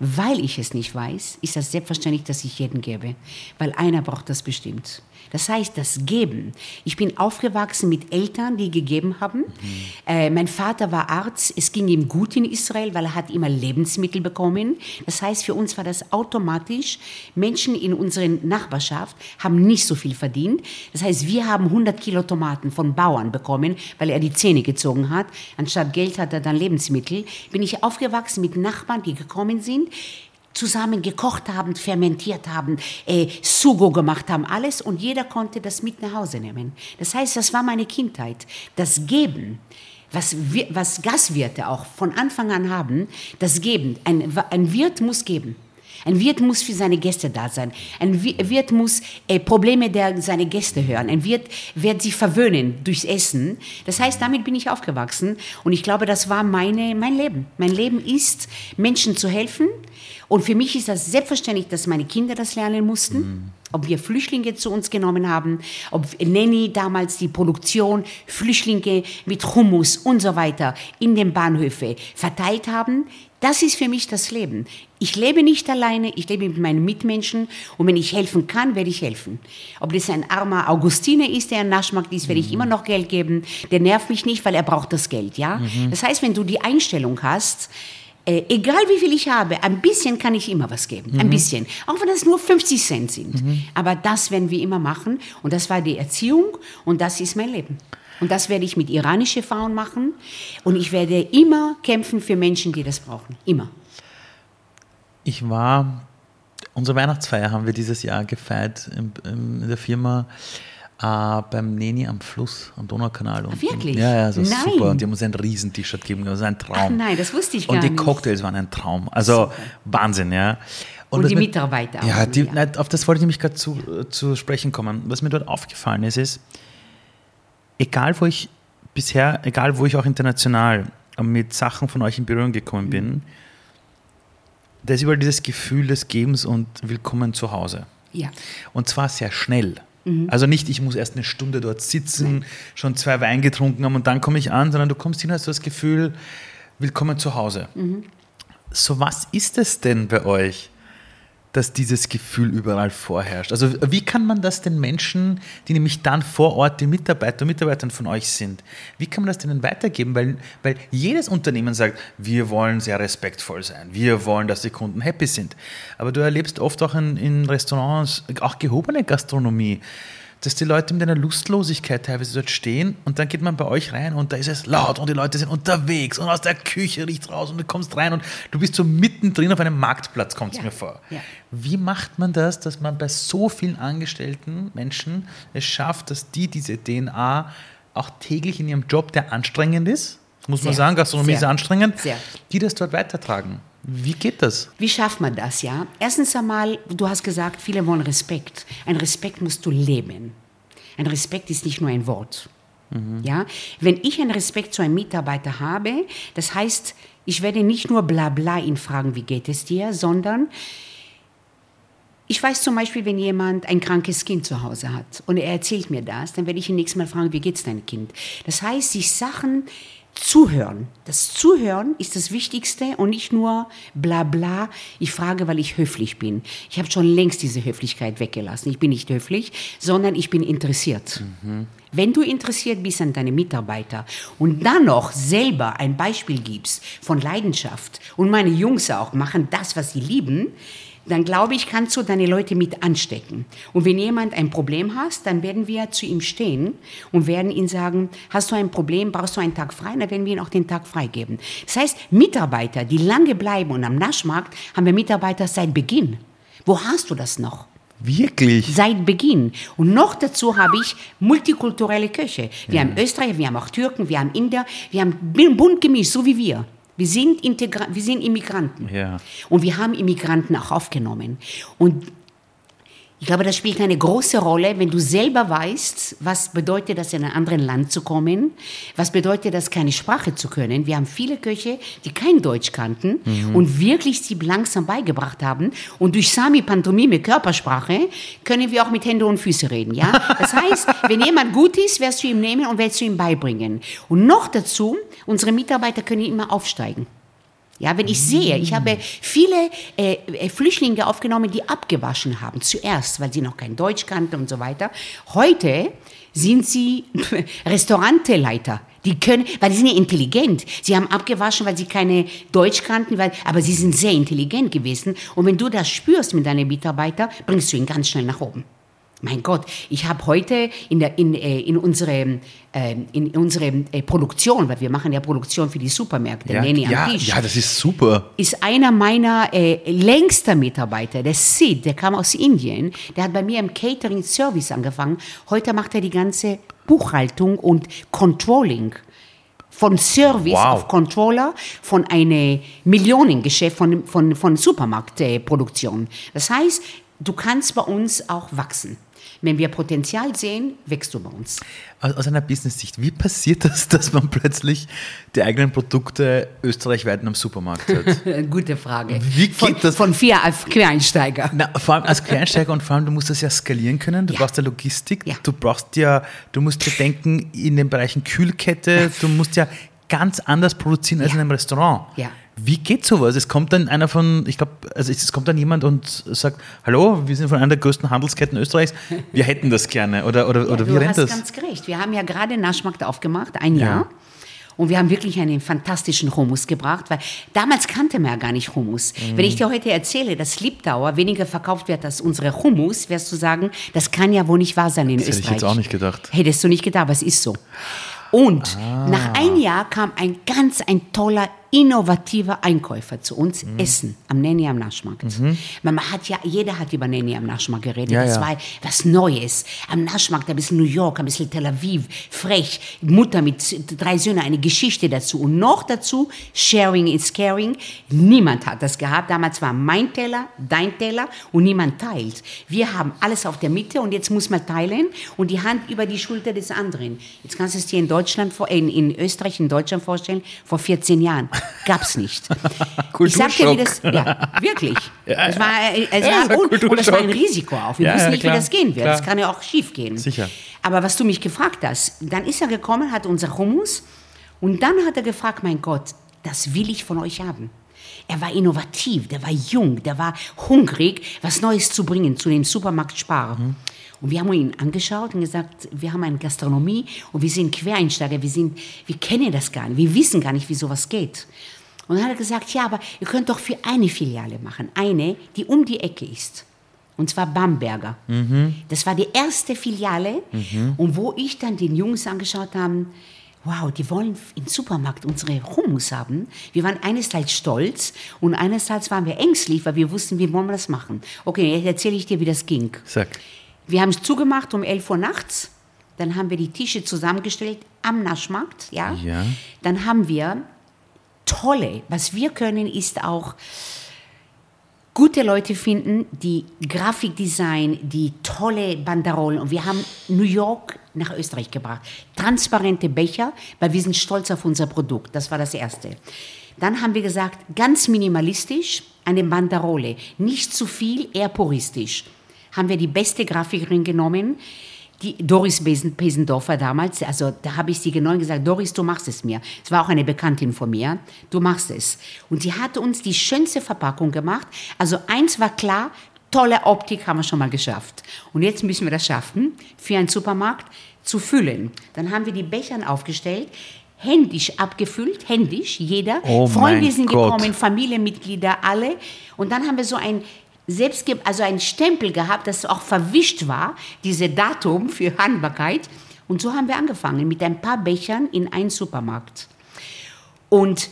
weil ich es nicht weiß, ist das selbstverständlich, dass ich jeden gebe, weil einer braucht das bestimmt. Das heißt, das Geben. Ich bin aufgewachsen mit Eltern, die gegeben haben. Äh, mein Vater war Arzt. Es ging ihm gut in Israel, weil er hat immer Lebensmittel bekommen. Das heißt, für uns war das automatisch. Menschen in unserer Nachbarschaft haben nicht so viel verdient. Das heißt, wir haben 100 Kilo Tomaten von Bauern bekommen, weil er die Zähne gezogen hat. Anstatt Geld hat er dann Lebensmittel. Bin ich aufgewachsen mit Nachbarn, die gekommen sind zusammen gekocht haben, fermentiert haben, äh, Sugo gemacht haben, alles und jeder konnte das mit nach Hause nehmen. Das heißt, das war meine Kindheit. Das Geben, was, was Gastwirte auch von Anfang an haben, das Geben. Ein, ein Wirt muss geben. Ein Wirt muss für seine Gäste da sein. Ein Wi- Wirt muss äh, Probleme der seine Gäste hören. Ein Wirt wird sie verwöhnen durchs Essen. Das heißt, damit bin ich aufgewachsen und ich glaube, das war meine, mein Leben. Mein Leben ist, Menschen zu helfen. Und für mich ist das selbstverständlich, dass meine Kinder das lernen mussten. Ob wir Flüchtlinge zu uns genommen haben, ob Nanny damals die Produktion Flüchtlinge mit Hummus und so weiter in den Bahnhöfen verteilt haben. Das ist für mich das Leben. Ich lebe nicht alleine, ich lebe mit meinen Mitmenschen und wenn ich helfen kann, werde ich helfen. Ob das ein armer Augustiner ist, der ein Naschmarkt ist, werde ich immer noch Geld geben. Der nervt mich nicht, weil er braucht das Geld, ja? Das heißt, wenn du die Einstellung hast, äh, egal wie viel ich habe, ein bisschen kann ich immer was geben. Ein bisschen. Auch wenn das nur 50 Cent sind. Aber das werden wir immer machen. Und das war die Erziehung und das ist mein Leben. Und das werde ich mit iranischen Frauen machen. Und ich werde immer kämpfen für Menschen, die das brauchen. Immer. Ich war, unsere Weihnachtsfeier haben wir dieses Jahr gefeiert im, in der Firma äh, beim Neni am Fluss, am Donaukanal. Und, wirklich? Ja, ja, so Nein. super. Und die haben uns ein Riesen-T-Shirt gegeben, das war ein Traum. Ach nein, das wusste ich Und gar die nicht. Cocktails waren ein Traum. Also Wahnsinn, ja. Und was die mir- Mitarbeiter auch, Ja, die, ja. Nein, auf das wollte ich nämlich gerade zu, äh, zu sprechen kommen. Was mir dort aufgefallen ist, ist, egal wo ich bisher, egal wo ich auch international mit Sachen von euch in Berührung gekommen bin, da ist überall dieses Gefühl des Gebens und Willkommen zu Hause. Ja. Und zwar sehr schnell. Mhm. Also nicht, ich muss erst eine Stunde dort sitzen, schon zwei Wein getrunken haben und dann komme ich an, sondern du kommst hin und hast das Gefühl, willkommen zu Hause. So, was ist es denn bei euch, dass dieses Gefühl überall vorherrscht? Also, wie kann man das den Menschen, die nämlich dann vor Ort die Mitarbeiter und Mitarbeiter von euch sind, wie kann man das denen weitergeben? Weil, weil jedes Unternehmen sagt, wir wollen sehr respektvoll sein, wir wollen, dass die Kunden happy sind. Aber du erlebst oft auch in, in Restaurants, auch gehobene Gastronomie, dass die Leute mit einer Lustlosigkeit teilweise dort stehen und dann geht man bei euch rein und da ist es laut und die Leute sind unterwegs und aus der Küche riecht raus und du kommst rein und du bist so mittendrin auf einem Marktplatz, kommt es Ja, mir vor. ja. Wie macht man das, dass man bei so vielen angestellten Menschen es schafft, dass die diese DNA auch täglich in ihrem Job, der anstrengend ist, muss man Sehr, sagen, Gastronomie ist sehr, anstrengend, sehr. die das dort weitertragen? Wie geht das? Wie schafft man das, ja? Erstens einmal, du hast gesagt, viele wollen Respekt. Ein Respekt musst du leben. Ein Respekt ist nicht nur ein Wort. Ja? Wenn ich einen Respekt zu einem Mitarbeiter habe, das heißt, ich werde nicht nur bla bla ihn fragen, wie geht es dir, sondern ich weiß zum Beispiel, wenn jemand ein krankes Kind zu Hause hat und er erzählt mir das, dann werde ich ihn nächstes Mal fragen, wie geht's deinem Kind? Das heißt, sich Sachen zuhören. Das Zuhören ist das Wichtigste und nicht nur bla bla. Ich frage, weil ich höflich bin. Ich habe schon längst diese Höflichkeit weggelassen. Ich bin nicht höflich, sondern ich bin interessiert. Wenn du interessiert bist an deine Mitarbeiter und dann noch selber ein Beispiel gibst von Leidenschaft und meine Jungs auch machen das, was sie lieben, dann glaube ich, kannst du deine Leute mit anstecken. Und wenn jemand ein Problem hast, dann werden wir zu ihm stehen und werden ihn sagen, hast du ein Problem, brauchst du einen Tag frei, dann werden wir ihm auch den Tag freigeben. Das heißt, Mitarbeiter, die lange bleiben und am Naschmarkt haben wir Mitarbeiter seit Beginn. Wo hast du das noch? Wirklich? Seit Beginn. Und noch dazu habe ich multikulturelle Köche. Wir haben Österreicher, wir haben auch Türken, wir haben Inder, wir haben bunt gemischt, so wie wir. Wir sind, Integra wir sind Immigranten. Ja. Und wir haben Immigranten auch aufgenommen. Und ich glaube, das spielt eine große Rolle, wenn du selber weißt, was bedeutet das, in ein anderes Land zu kommen, was bedeutet das, keine Sprache zu können. Wir haben viele Köche, die kein Deutsch kannten und wirklich sie langsam beigebracht haben. Und durch Sami Pantomime Körpersprache können wir auch mit Hände und Füße reden. Ja? <laughs> Das heißt, wenn jemand gut ist, wirst du ihm nehmen und wirst du ihm beibringen. Und noch dazu, unsere Mitarbeiter können immer aufsteigen. Ja, wenn ich sehe, ich habe viele äh, äh, Flüchtlinge aufgenommen, die abgewaschen haben, zuerst, weil sie noch kein Deutsch kannten und so weiter. Heute sind sie <laughs> Restauranteleiter. Die können, weil sie sind ja intelligent. Sie haben abgewaschen, weil sie keine Deutsch kannten, weil, aber sie sind sehr intelligent gewesen. Und wenn du das spürst mit deinen Mitarbeitern, bringst du ihn ganz schnell nach oben. Mein Gott, ich habe heute in, der, in, äh, in unsere, äh, in unsere äh, Produktion, weil wir machen ja Produktion für die Supermärkte, Ja, am ja, Tisch, ja, das ist super. ist einer meiner äh, längster Mitarbeiter, der Sid, der kam aus Indien, der hat bei mir im Catering-Service angefangen. Heute macht er die ganze Buchhaltung und Controlling. Von Service Wow. auf Controller, von einem Millionengeschäft, von, von, von Supermarktproduktion. Das heißt, du kannst bei uns auch wachsen. Wenn wir Potenzial sehen, wächst du bei uns. Aus, einer Business-Sicht, wie passiert <laughs> das, dass man plötzlich die eigenen Produkte österreichweit in einem Supermarkt hat? <laughs> Gute Frage. Wie geht von, das? Von vier als Quereinsteiger. Na, vor allem als Quereinsteiger und vor allem, du musst das ja skalieren können, du Ja. brauchst ja Logistik, Ja. du brauchst ja, du musst ja denken in den Bereichen Kühlkette, du musst ja ganz anders produzieren als Ja. in einem Restaurant. Ja. Wie geht sowas? Es kommt dann einer von, ich glaube, also es kommt dann jemand und sagt, hallo, wir sind von einer der größten Handelsketten Österreichs, wir hätten das gerne. Oder, oder, oder wie du rennt hast das? ganz gerecht. Wir haben ja gerade Naschmarkt aufgemacht, ein Ja. Jahr. Und wir haben wirklich einen fantastischen Hummus gebracht, weil damals kannte man ja gar nicht Hummus. Mhm. Wenn ich dir heute erzähle, dass Liebdauer weniger verkauft wird als unsere Hummus, wirst du sagen, das kann ja wohl nicht wahr sein in Das hätte Österreich. ich jetzt auch nicht gedacht. Hättest du nicht gedacht, aber es ist so. Und Ah. nach einem Jahr kam ein ganz ein toller, innovativer Einkäufer zu uns, Mhm. Essen, am Nenni am Naschmarkt. Man hat ja, jeder hat über Nenni am Naschmarkt geredet. Ja, das ja. war was Neues. Am Naschmarkt ein bisschen New York, ein bisschen Tel Aviv, frech, Mutter mit drei Söhnen, eine Geschichte dazu. Und noch dazu, Sharing is Caring. Niemand hat das gehabt. Damals war mein Teller, dein Teller und niemand teilt. Wir haben alles auf der Mitte und jetzt muss man teilen und die Hand über die Schulter des anderen. Jetzt kannst du es dir in Deutschland, in, in Österreich, in Deutschland vorstellen, vor 14 Jahren. Gab's nicht. Ich sag dir, wie das, ja, wirklich. <laughs> Ja, es war, äh, es Ja, war, und, und es war ein. Risiko auch. Wir Ja, wissen nicht, klar, wie das gehen wird. Das klar. kann ja auch schief gehen. Sicher. Aber was du mich gefragt hast, dann ist er gekommen, hat unser Hummus und dann hat er gefragt, mein Gott, das will ich von euch haben. Er war innovativ, der war jung, der war hungrig, was Neues zu bringen zu dem Supermarkt Spar. Mhm. Und wir haben ihn angeschaut und gesagt, wir haben eine Gastronomie und wir sind Quereinsteiger, wir, sind, wir kennen das gar nicht, wir wissen gar nicht, wie sowas geht. Und dann hat er gesagt, ja, aber ihr könnt doch für eine Filiale machen, eine, die um die Ecke ist. Und zwar Bamberger. Mhm. Das war die erste Filiale. Mhm. Und wo ich dann den Jungs angeschaut habe, wow, die wollen im Supermarkt unsere Hummus haben. Wir waren einerseits stolz und einerseits waren wir ängstlich, weil wir wussten, wie wollen wir das machen. Okay, jetzt erzähle ich dir, wie das ging. Sag. Wir haben es zugemacht um 11 Uhr nachts. Dann haben wir die Tische zusammengestellt am Naschmarkt. Ja? ja. Dann haben wir tolle, was wir können, ist auch gute Leute finden, die Grafikdesign, die tolle Banderollen. Und wir haben New York nach Österreich gebracht. Transparente Becher, weil wir sind stolz auf unser Produkt. Das war das Erste. Dann haben wir gesagt, ganz minimalistisch, eine Banderole. Nicht zu viel, eher puristisch. Haben wir die beste Grafikerin genommen, die Doris Pesendorfer damals, also da habe ich sie genommen und gesagt, Doris, du machst es mir. Es war auch eine Bekanntin von mir, du machst es. Und die hatte uns die schönste Verpackung gemacht. Also eins war klar, tolle Optik haben wir schon mal geschafft. Und jetzt müssen wir das schaffen, für einen Supermarkt zu füllen. Dann haben wir die Bechern aufgestellt, händisch abgefüllt, händisch, jeder. Oh Freunde sind Gott. gekommen, Familienmitglieder, alle. Und dann haben wir so ein selbst also einen Stempel gehabt, das auch verwischt war, diese Datum für Handbarkeit. Und so haben wir angefangen mit ein paar Bechern in einen Supermarkt. Und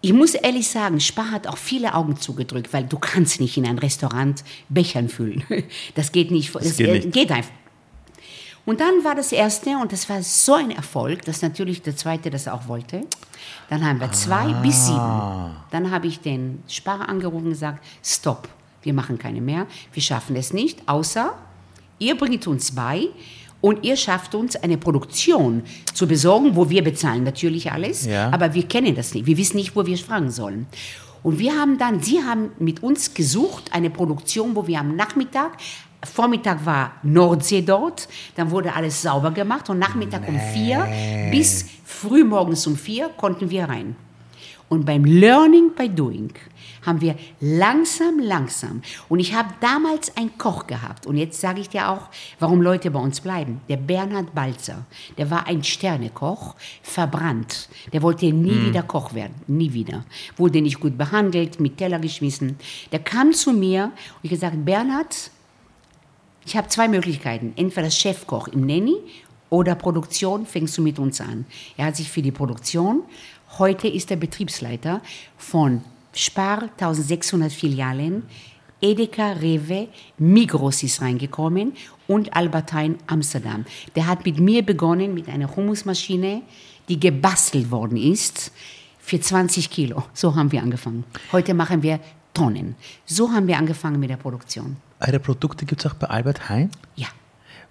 ich muss ehrlich sagen, Spar hat auch viele Augen zugedrückt, weil du kannst nicht in ein Restaurant Bechern füllen. <laughs> Das geht nicht. Das, das geht, nicht. geht einfach. Und dann war das erste, und das war so ein Erfolg, dass natürlich der zweite das auch wollte. Dann haben wir zwei ah. bis sieben. Dann habe ich den Sparer angerufen und gesagt, stopp wir machen keine mehr, wir schaffen es nicht, außer ihr bringt uns bei und ihr schafft uns eine Produktion zu besorgen, wo wir bezahlen natürlich alles, ja. aber wir kennen das nicht, wir wissen nicht, wo wir fragen sollen. Und wir haben dann, sie haben mit uns gesucht, eine Produktion, wo wir am Nachmittag Vormittag war Nordsee dort, dann wurde alles sauber gemacht und Nachmittag nee. um vier bis frühmorgens um vier konnten wir rein. Und beim Learning by Doing haben wir langsam, langsam. Und ich habe damals einen Koch gehabt. Und jetzt sage ich dir auch, warum Leute bei uns bleiben. Der Bernhard Balzer, der war ein Sternekoch, verbrannt. Der wollte nie mhm. wieder Koch werden. Nie wieder. Wurde nicht gut behandelt, mit Teller geschmissen. Der kam zu mir und ich gesagt, Bernhard, ich habe zwei Möglichkeiten. Entweder das Chefkoch im Nenny oder Produktion, fängst du mit uns an. Er hat sich für die Produktion Heute ist er Betriebsleiter von Spar 1600 Filialen, Edeka, Rewe, Migros ist reingekommen und Albertine Amsterdam. Der hat mit mir begonnen mit einer Hummusmaschine, die gebastelt worden ist für 20 Kilo. So haben wir angefangen. Heute machen wir Tonnen. So haben wir angefangen mit der Produktion. Eure Produkte gibt es auch bei Albert Heijn? Ja.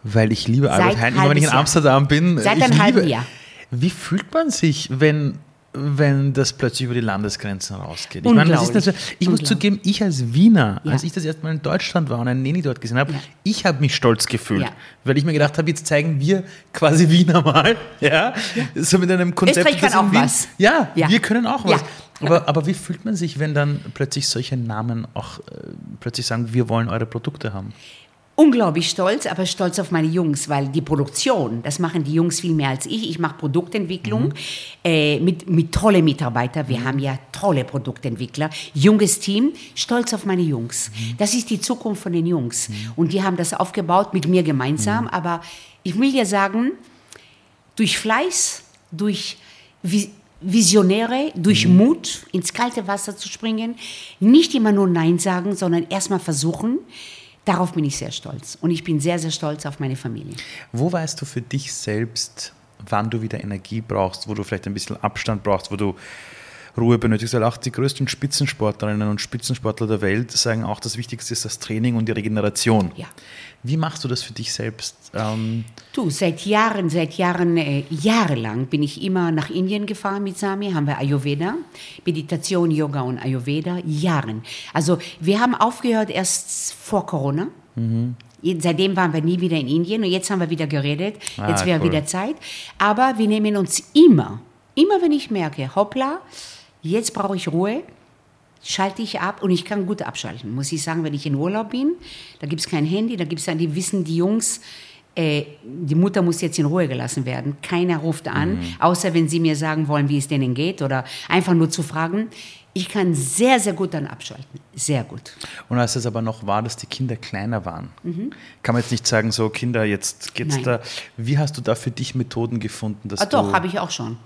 Weil ich liebe Albert Heijn, immer wenn ich in Amsterdam bin. Seit einem halben Jahr. Wie fühlt man sich, wenn wenn das plötzlich über die Landesgrenzen rausgeht. Ich, meine, das ist so, ich muss zugeben, ich als Wiener, ja. als ich das erste Mal in Deutschland war und einen Neni dort gesehen habe, ja. ich habe mich stolz gefühlt, ja. weil ich mir gedacht habe, jetzt zeigen wir quasi Wiener mal, <laughs> ja, so mit einem Konzept. Österreich kann auch Wien, was. Ja, wir können auch was. Aber, aber wie fühlt man sich, wenn dann plötzlich solche Namen auch äh, plötzlich sagen, wir wollen eure Produkte haben? Unglaublich stolz, aber stolz auf meine Jungs, weil die Produktion, das machen die Jungs viel mehr als ich. Ich mache Produktentwicklung mhm. äh, mit, mit tollen Mitarbeitern. Wir mhm. haben ja tolle Produktentwickler, junges Team, stolz auf meine Jungs. Mhm. Das ist die Zukunft von den Jungs. Mhm. Und die haben das aufgebaut mit mir gemeinsam. Mhm. Aber ich will dir sagen, durch Fleiß, durch Visionäre, durch mhm. Mut ins kalte Wasser zu springen, nicht immer nur Nein sagen, sondern erstmal versuchen, Darauf bin ich sehr stolz. Und ich bin sehr, sehr stolz auf meine Familie. Wo weißt du für dich selbst, wann du wieder Energie brauchst, wo du vielleicht ein bisschen Abstand brauchst, wo du Ruhe benötigst? Weil auch die größten Spitzensportlerinnen und Spitzensportler der Welt sagen auch, das Wichtigste ist das Training und die Regeneration. Ja. Wie machst du das für dich selbst? Ähm du, seit Jahren, seit Jahren, äh, jahrelang bin ich immer nach Indien gefahren mit Sami, haben wir Ayurveda, Meditation, Yoga und Ayurveda, Jahren. Also wir haben aufgehört erst vor Corona. Mhm. Seitdem waren wir nie wieder in Indien und jetzt haben wir wieder geredet. Ah, jetzt wäre cool. wieder Zeit. Aber wir nehmen uns immer, immer wenn ich merke, hoppla, Jetzt brauche ich Ruhe, schalte ich ab und ich kann gut abschalten, muss ich sagen, wenn ich in Urlaub bin. Da gibt es kein Handy, da gibt es dann, die wissen die Jungs, äh, die Mutter muss jetzt in Ruhe gelassen werden. Keiner ruft an, Mhm. außer wenn sie mir sagen wollen, wie es denen geht oder einfach nur zu fragen. Ich kann sehr, sehr gut dann abschalten. Sehr gut. Und als es aber noch war, dass die Kinder kleiner waren, kann man jetzt nicht sagen, so Kinder, jetzt geht's Mhm. Nein. da. Wie hast du da für dich Methoden gefunden, dass Ah, doch, habe ich auch schon.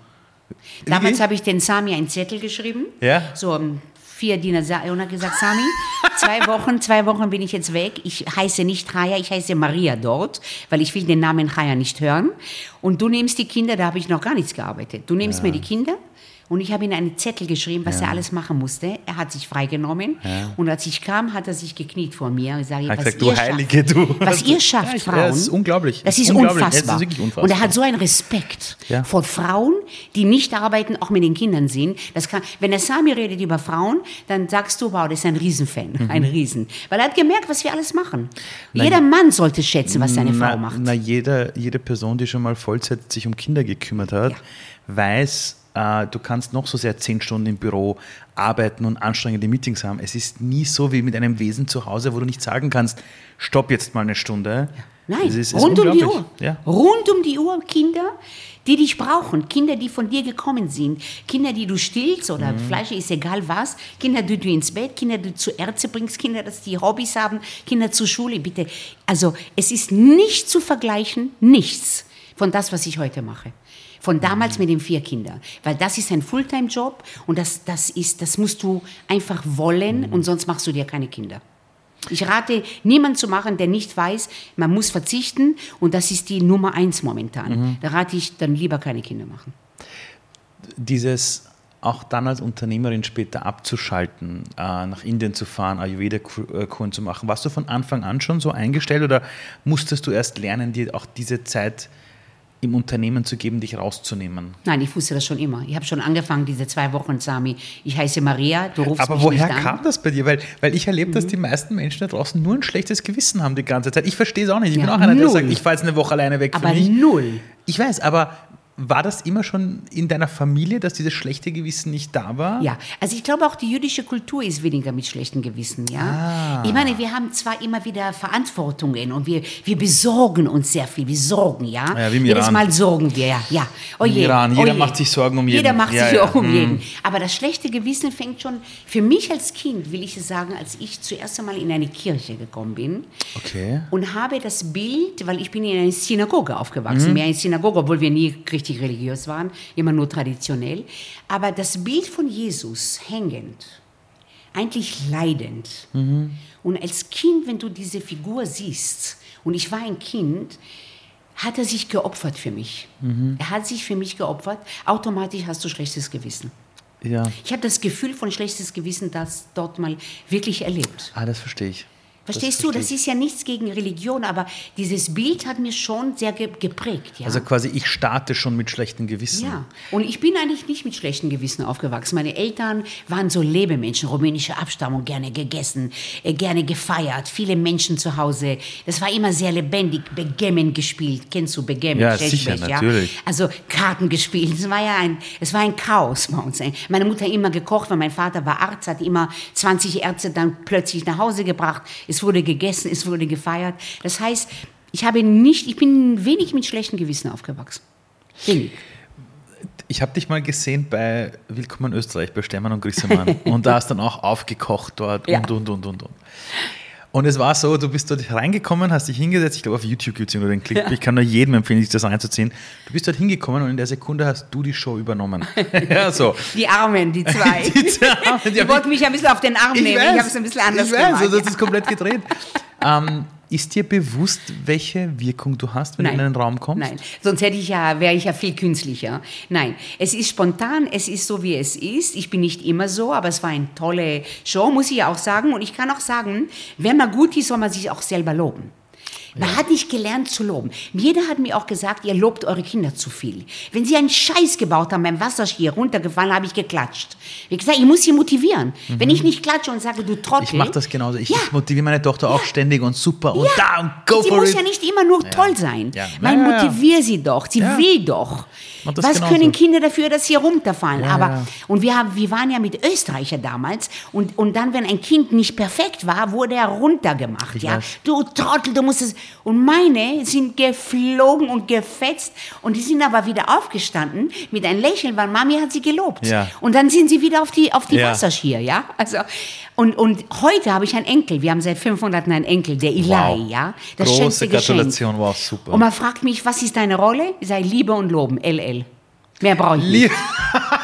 Damals habe ich den Sami einen Zettel geschrieben. Ja? So vier Diener und hat gesagt, Sami, zwei <laughs> Wochen, zwei Wochen bin ich jetzt weg. Ich heiße nicht Chaya, ich heiße Maria dort, weil ich will den Namen Chaya nicht hören. Und du nimmst die Kinder, da habe ich noch gar nichts gearbeitet. Du nimmst mir die Kinder und ich habe ihm einen Zettel geschrieben, was er alles machen musste. Er hat sich freigenommen und als ich kam, hat er sich gekniet vor mir. Ich sage, Hat was gesagt, du Heilige, du. Was ihr schafft, Ja, Frauen. ja, das ist unglaublich. Das Das ist unglaublich. Es ist unfassbar. unfassbar. Und er hat so einen Respekt Ja. vor Frauen, die nicht arbeiten, auch mit den Kindern sind. Das kann, wenn der Sami redet über Frauen, dann sagst du, wow, das ist ein Riesenfan, Mhm. ein Riesen. Weil er hat gemerkt, was wir alles machen. Jeder Mann sollte schätzen, was seine na, Frau macht. Na, jeder, jede Person, die schon mal Vollzeit sich um Kinder gekümmert hat, Ja. weiß, du kannst noch so sehr zehn Stunden im Büro arbeiten und anstrengende Meetings haben. Es ist nie so wie mit einem Wesen zu Hause, wo du nicht sagen kannst, stopp jetzt mal eine Stunde. Nein, Es ist, ist rund um die. Uhr. Ja. Rund um die Uhr Kinder, die dich brauchen. Kinder, die von dir gekommen sind. Kinder, die du stillst oder Mhm. Fleisch ist egal was. Kinder, die du ins Bett, Kinder, die du zu Ärzte bringst, Kinder, dass die Hobbys haben, Kinder zur Schule, bitte. Also es ist nicht zu vergleichen, nichts von das, was ich heute mache. Von damals mit den vier Kindern. Weil das ist ein Fulltime-Job und das, das, ist, das musst du einfach wollen und sonst machst du dir keine Kinder. Ich rate, niemand zu machen, der nicht weiß, man muss verzichten und das ist die Nummer eins momentan. Da rate ich dann lieber keine Kinder machen. Dieses auch dann als Unternehmerin später abzuschalten, äh, nach Indien zu fahren, Ayurveda-Kuren zu machen, warst du von Anfang an schon so eingestellt oder musstest du erst lernen, dir auch diese Zeit im Unternehmen zu geben, dich rauszunehmen? Nein, ich wusste das schon immer. Ich habe schon angefangen, diese zwei Wochen, Sami. Ich heiße Maria, du rufst Aber mich woher nicht an. kam das bei dir? Weil, weil ich erlebe, Mhm. dass die meisten Menschen da draußen nur ein schlechtes Gewissen haben die ganze Zeit. Ich verstehe es auch nicht. Ich bin Ja, auch einer, der null. sagt, ich fahre jetzt eine Woche alleine weg Aber für mich. null. Ich weiß, aber war das immer schon in deiner Familie, dass dieses schlechte Gewissen nicht da war? Ja, also ich glaube auch die jüdische Kultur ist weniger mit schlechtem Gewissen, ja. Ah. Ich meine, wir haben zwar immer wieder Verantwortungen und wir, wir besorgen uns sehr viel, wir sorgen, ja. Ja, wie im Jedes Iran. Mal sorgen wir, ja. ja. Oh je, Iran, oh jeder je. macht sich Sorgen um jeden. Jeder macht Ja, sich ja. auch um Hm. jeden. Aber das schlechte Gewissen fängt schon, für mich als Kind, will ich sagen, als ich zuerst einmal in eine Kirche gekommen bin, Okay. und habe das Bild, weil ich bin in einer Synagoge aufgewachsen, Mhm. mehr in Synagoge, obwohl wir nie richtig religiös waren, immer nur traditionell. Aber das Bild von Jesus hängend, eigentlich leidend. Mhm. Und als Kind, wenn du diese Figur siehst, und ich war ein Kind, hat er sich geopfert für mich. Mhm. Er hat sich für mich geopfert. Automatisch hast du schlechtes Gewissen. Ja. Ich habe das Gefühl von schlechtes Gewissen, das dort mal wirklich erlebt. Ah, das verstehe ich. Verstehst du? verstehe Das ist ja nichts gegen Religion, aber dieses Bild hat mir schon sehr ge geprägt. Ja? Also quasi, ich starte schon mit schlechtem Gewissen. ja, und ich bin eigentlich nicht mit schlechtem Gewissen aufgewachsen. Meine Eltern waren so Lebemenschen, rumänische Abstammung, gerne gegessen, äh, gerne gefeiert, viele Menschen zu Hause. Das war immer sehr lebendig, Begemmen gespielt. Kennst du Begemmen? Ja, sicher, natürlich. Also Karten gespielt. Es war ja ein, es war ein Chaos bei uns. Meine Mutter hat immer gekocht, weil mein Vater war Arzt, hat immer 20 Ärzte dann plötzlich nach Hause gebracht. Es wurde gegessen, es wurde gefeiert. Das heißt, ich habe nicht, ich bin wenig mit schlechtem Gewissen aufgewachsen. Wenig. Ich habe dich mal gesehen bei Willkommen in Österreich, bei Stermann und Grissemann. <laughs> und da hast dann auch aufgekocht dort Ja. und, und, und, und, und. Und es war so, du bist dort reingekommen, hast dich hingesetzt, ich glaube auf YouTube gibt es nur den Clip, ich kann nur jedem empfehlen, sich das reinzuziehen. Du bist dort hingekommen und in der Sekunde hast du die Show übernommen. <laughs> ja, so. Die Armen, die zwei. <laughs> Die zwei- die wollten mich ein bisschen auf den Arm nehmen. Ich habe es ein bisschen anders ich weiß, gemacht. also das ist komplett gedreht. <laughs> ähm, ist dir bewusst, welche Wirkung du hast, wenn du in einen Raum kommst? Nein, sonst hätte ich ja, wäre ich ja viel künstlicher. Nein, es ist spontan, es ist so, wie es ist. Ich bin nicht immer so, aber es war eine tolle Show, muss ich auch sagen. Und ich kann auch sagen, wenn man gut ist, soll man sich auch selber loben. Man hat nicht gelernt zu loben. Jeder hat mir auch gesagt, ihr lobt eure Kinder zu viel. Wenn sie einen Scheiß gebaut haben beim Wasserskier runtergefallen, habe ich geklatscht. Ich gesagt, ich muss sie motivieren. Wenn ich nicht klatsche und sage, du Trottel. Ich mache das genauso. Ich, Ja. ich motiviere meine Tochter auch ständig und super und Ja, da und go sie for muss it. ja nicht immer nur toll sein. Ja. Man Ja, ja, ja. motiviere sie doch. Sie Ja. will doch. Was genauso. können Kinder dafür, dass sie runterfallen? Ja, Aber ja. und wir haben, wir waren ja mit Österreicher damals und und dann, wenn ein Kind nicht perfekt war, wurde er runtergemacht. Ich ja, weiß. du Trottel, du musst es. Und meine sind geflogen und gefetzt und die sind aber wieder aufgestanden mit einem Lächeln, weil Mami hat sie gelobt. Ja. Und dann sind sie wieder auf die auf die Ja. Wasserskier, ja. Also und und heute habe ich einen Enkel. Wir haben seit 500 einen Enkel, der Eli, Wow. ja. Das Große Geschenk. Gratulation, wow, super. Und man fragt mich, was ist deine Rolle? Sage, Liebe und Loben, LL. Mehr brauche ich nicht.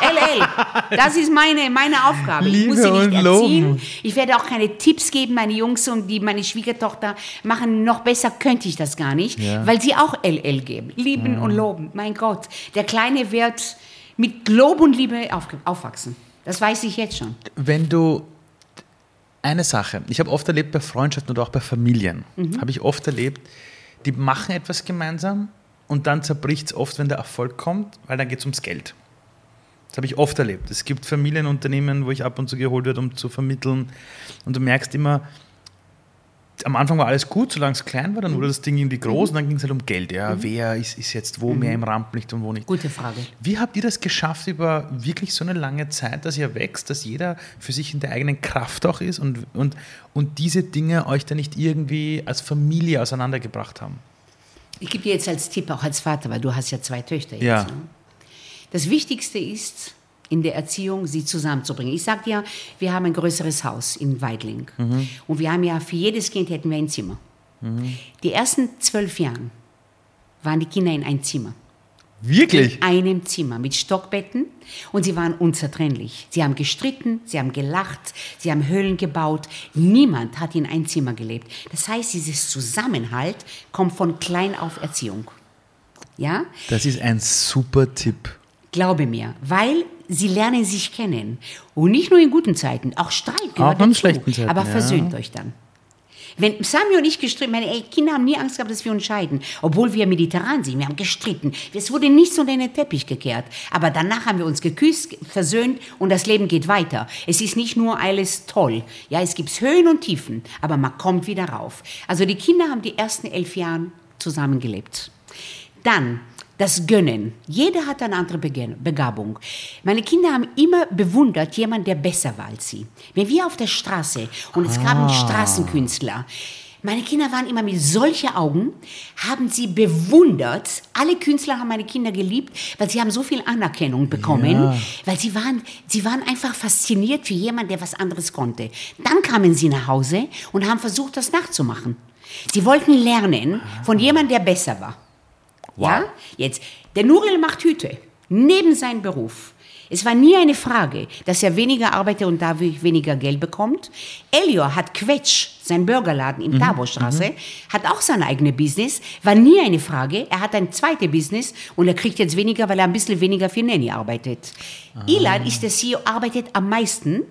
LL, <laughs> das ist meine, meine Aufgabe. ich muss sie Liebe nicht und erziehen. loben. Ich werde auch keine Tipps geben. Meine Jungs und die, meine Schwiegertochter machen noch besser, könnte ich das gar nicht, Ja. weil sie auch LL geben. Lieben und loben. Mein Gott, der Kleine wird mit Lob und Liebe auf, aufwachsen. Das weiß ich jetzt schon. Wenn du eine Sache, ich habe oft erlebt bei Freundschaften oder auch bei Familien, habe ich oft erlebt, die machen etwas gemeinsam und dann zerbricht es oft, wenn der Erfolg kommt, weil dann geht es ums Geld. Das habe ich oft erlebt. Es gibt Familienunternehmen, wo ich ab und zu geholt werde, um zu vermitteln. Und du merkst immer, am Anfang war alles gut, solange es klein war, dann wurde das Ding irgendwie groß und dann ging es halt um Geld. Ja, wer ist, ist jetzt wo mehr im Rampenlicht und wo nicht. Gute Frage. Wie habt ihr das geschafft über wirklich so eine lange Zeit, dass ihr wächst, dass jeder für sich in der eigenen Kraft auch ist und, und, und diese Dinge euch dann nicht irgendwie als Familie auseinandergebracht haben? Ich gebe dir jetzt als Tipp, auch als Vater, weil du hast ja zwei Töchter jetzt. Ja. Ne? Das Wichtigste ist, in der Erziehung sie zusammenzubringen. Ich sage dir, wir haben ein größeres Haus in Weidling. Und wir haben ja, für jedes Kind hätten wir ein Zimmer. Die ersten zwölf Jahren waren die Kinder in ein Zimmer. Wirklich? In einem Zimmer mit Stockbetten und sie waren unzertrennlich. Sie haben gestritten, sie haben gelacht, sie haben Höhlen gebaut. Niemand hat in ein Zimmer gelebt. Das heißt, dieses Zusammenhalt kommt von klein auf Erziehung. Ja? Das ist ein super Tipp. Glaube mir, weil sie lernen sich kennen. Und nicht nur in guten Zeiten, auch Streit gehört Auch in dazu. schlechten Zeiten, Aber ja. versöhnt euch dann. Wenn Sami und ich gestritten, meine ey, Kinder haben nie Angst gehabt, dass wir uns scheiden. Obwohl wir mediterran sind, wir haben gestritten. Es wurde nichts unter den Teppich gekehrt. Aber danach haben wir uns geküsst, versöhnt und das Leben geht weiter. Es ist nicht nur alles toll. Ja, es gibt Höhen und Tiefen, aber man kommt wieder rauf. Also die Kinder haben die ersten elf Jahre zusammengelebt. Dann das Gönnen. Jeder hat eine andere Begabung. Meine Kinder haben immer bewundert jemand, der besser war als sie. Wenn wir auf der Straße und es gab einen Straßenkünstler, meine Kinder waren immer mit solchen Augen, haben sie bewundert. Alle Künstler haben meine Kinder geliebt, weil sie haben so viel Anerkennung bekommen, Ja. weil sie waren, sie waren einfach fasziniert für jemanden, der was anderes konnte. Dann kamen sie nach Hause und haben versucht, das nachzumachen. Sie wollten lernen von jemandem, der besser war. Ja? Jetzt, der Nurel macht Hüte, neben seinem Beruf. Es war nie eine Frage, dass er weniger arbeitet und dadurch weniger Geld bekommt. Elio hat Quetsch, sein Burgerladen Mhm, in Taborstraße, hat auch sein eigenes Business. War nie eine Frage. Er hat ein zweites Business und er kriegt jetzt weniger, weil er ein bisschen weniger für Nanny arbeitet. Ah. Ilan ist der CEO, arbeitet am meisten.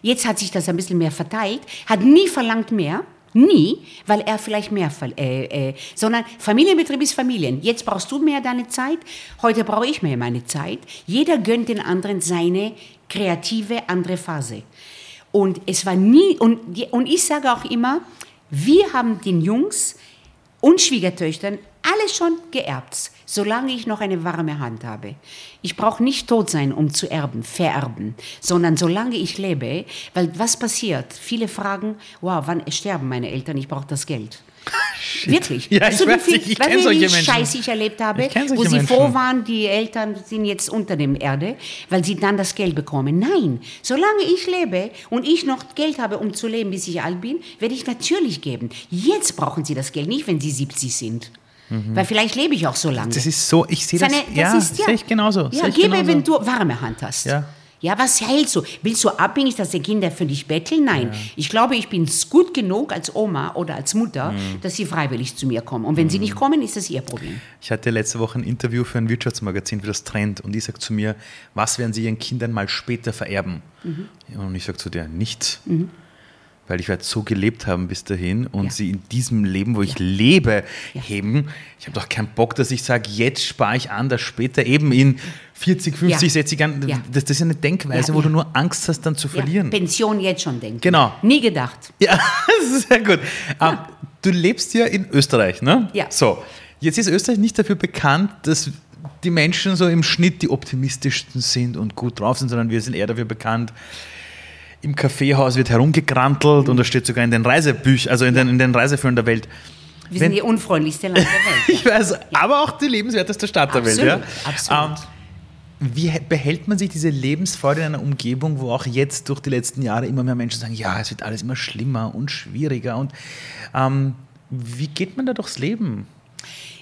Jetzt hat sich das ein bisschen mehr verteilt, hat nie verlangt mehr. Nie, weil er vielleicht mehr, äh, äh, sondern Familienbetrieb ist Familien. Jetzt brauchst du mehr deine Zeit, heute brauche ich mehr meine Zeit. Jeder gönnt den anderen seine kreative andere Phase. Und es war nie, und, und ich sage auch immer, wir haben den Jungs und Schwiegertöchtern alles schon geerbt, solange ich noch eine warme Hand habe. Ich brauche nicht tot sein, um zu erben, vererben, sondern solange ich lebe, weil was passiert? Viele fragen, wow, wann sterben meine Eltern? Ich brauche das Geld. Wirklich. Ja, Weißt ich du, weiß viel- ich weißt du, wie Menschen. Scheiß ich erlebt habe, Ich wo sie Menschen. froh waren, die Eltern sind jetzt unter dem Erde, weil sie dann das Geld bekommen. Nein, solange ich lebe und ich noch Geld habe, um zu leben, bis ich alt bin, werde ich natürlich geben. Jetzt brauchen sie das Geld, nicht wenn sie 70 sind. Weil vielleicht lebe ich auch so lange. Mhm. Das ist so, ich sehe das, das ja, ist, ja. sehe ich genauso. Ja, gebe, genauso. wenn du warme Hand hast. Ja. Ja, was hältst du? Willst du abhängig, dass die Kinder für dich betteln? Nein. Ich glaube, ich bin gut genug als Oma oder als Mutter, Mhm. dass sie freiwillig zu mir kommen. Und wenn sie nicht kommen, ist das ihr Problem. Ich hatte letzte Woche ein Interview für ein Wirtschaftsmagazin für das Trend und die sagt zu mir, was werden sie ihren Kindern mal später vererben? Mhm. Und ich sage zu der, nichts. Weil ich werde so gelebt haben bis dahin und Ja. sie in diesem Leben, wo ich lebe, Ja. heben. Ich habe doch keinen Bock, dass ich sage, jetzt spare ich an, dass später eben in 40, 50, Ja. 60 Jahren, Ja. das, das ist eine Denkweise, Ja, wo ja. du nur Angst hast, dann zu Ja, verlieren. Pension jetzt schon denken. Genau. Nie gedacht. Ja, <laughs> das ist sehr gut. Ähm, du lebst ja in Österreich, ne? Ja. So, jetzt ist Österreich nicht dafür bekannt, dass die Menschen so im Schnitt die optimistischsten sind und gut drauf sind, sondern wir sind eher dafür bekannt, im Kaffeehaus wird herumgekrantelt und das steht sogar in den Reisebüchern, also in den, in den Reiseführern der Welt. Wir Wenn- sind die unfreundlichste Land der Welt. <laughs> Ich weiß, aber auch die lebenswerteste Stadt der Welt. Ja? Absolut, absolut. Ähm, wie behält man sich diese Lebensfreude in einer Umgebung, wo auch jetzt durch die letzten Jahre immer mehr Menschen sagen, ja, es wird alles immer schlimmer und schwieriger und ähm, wie geht man da durchs Leben?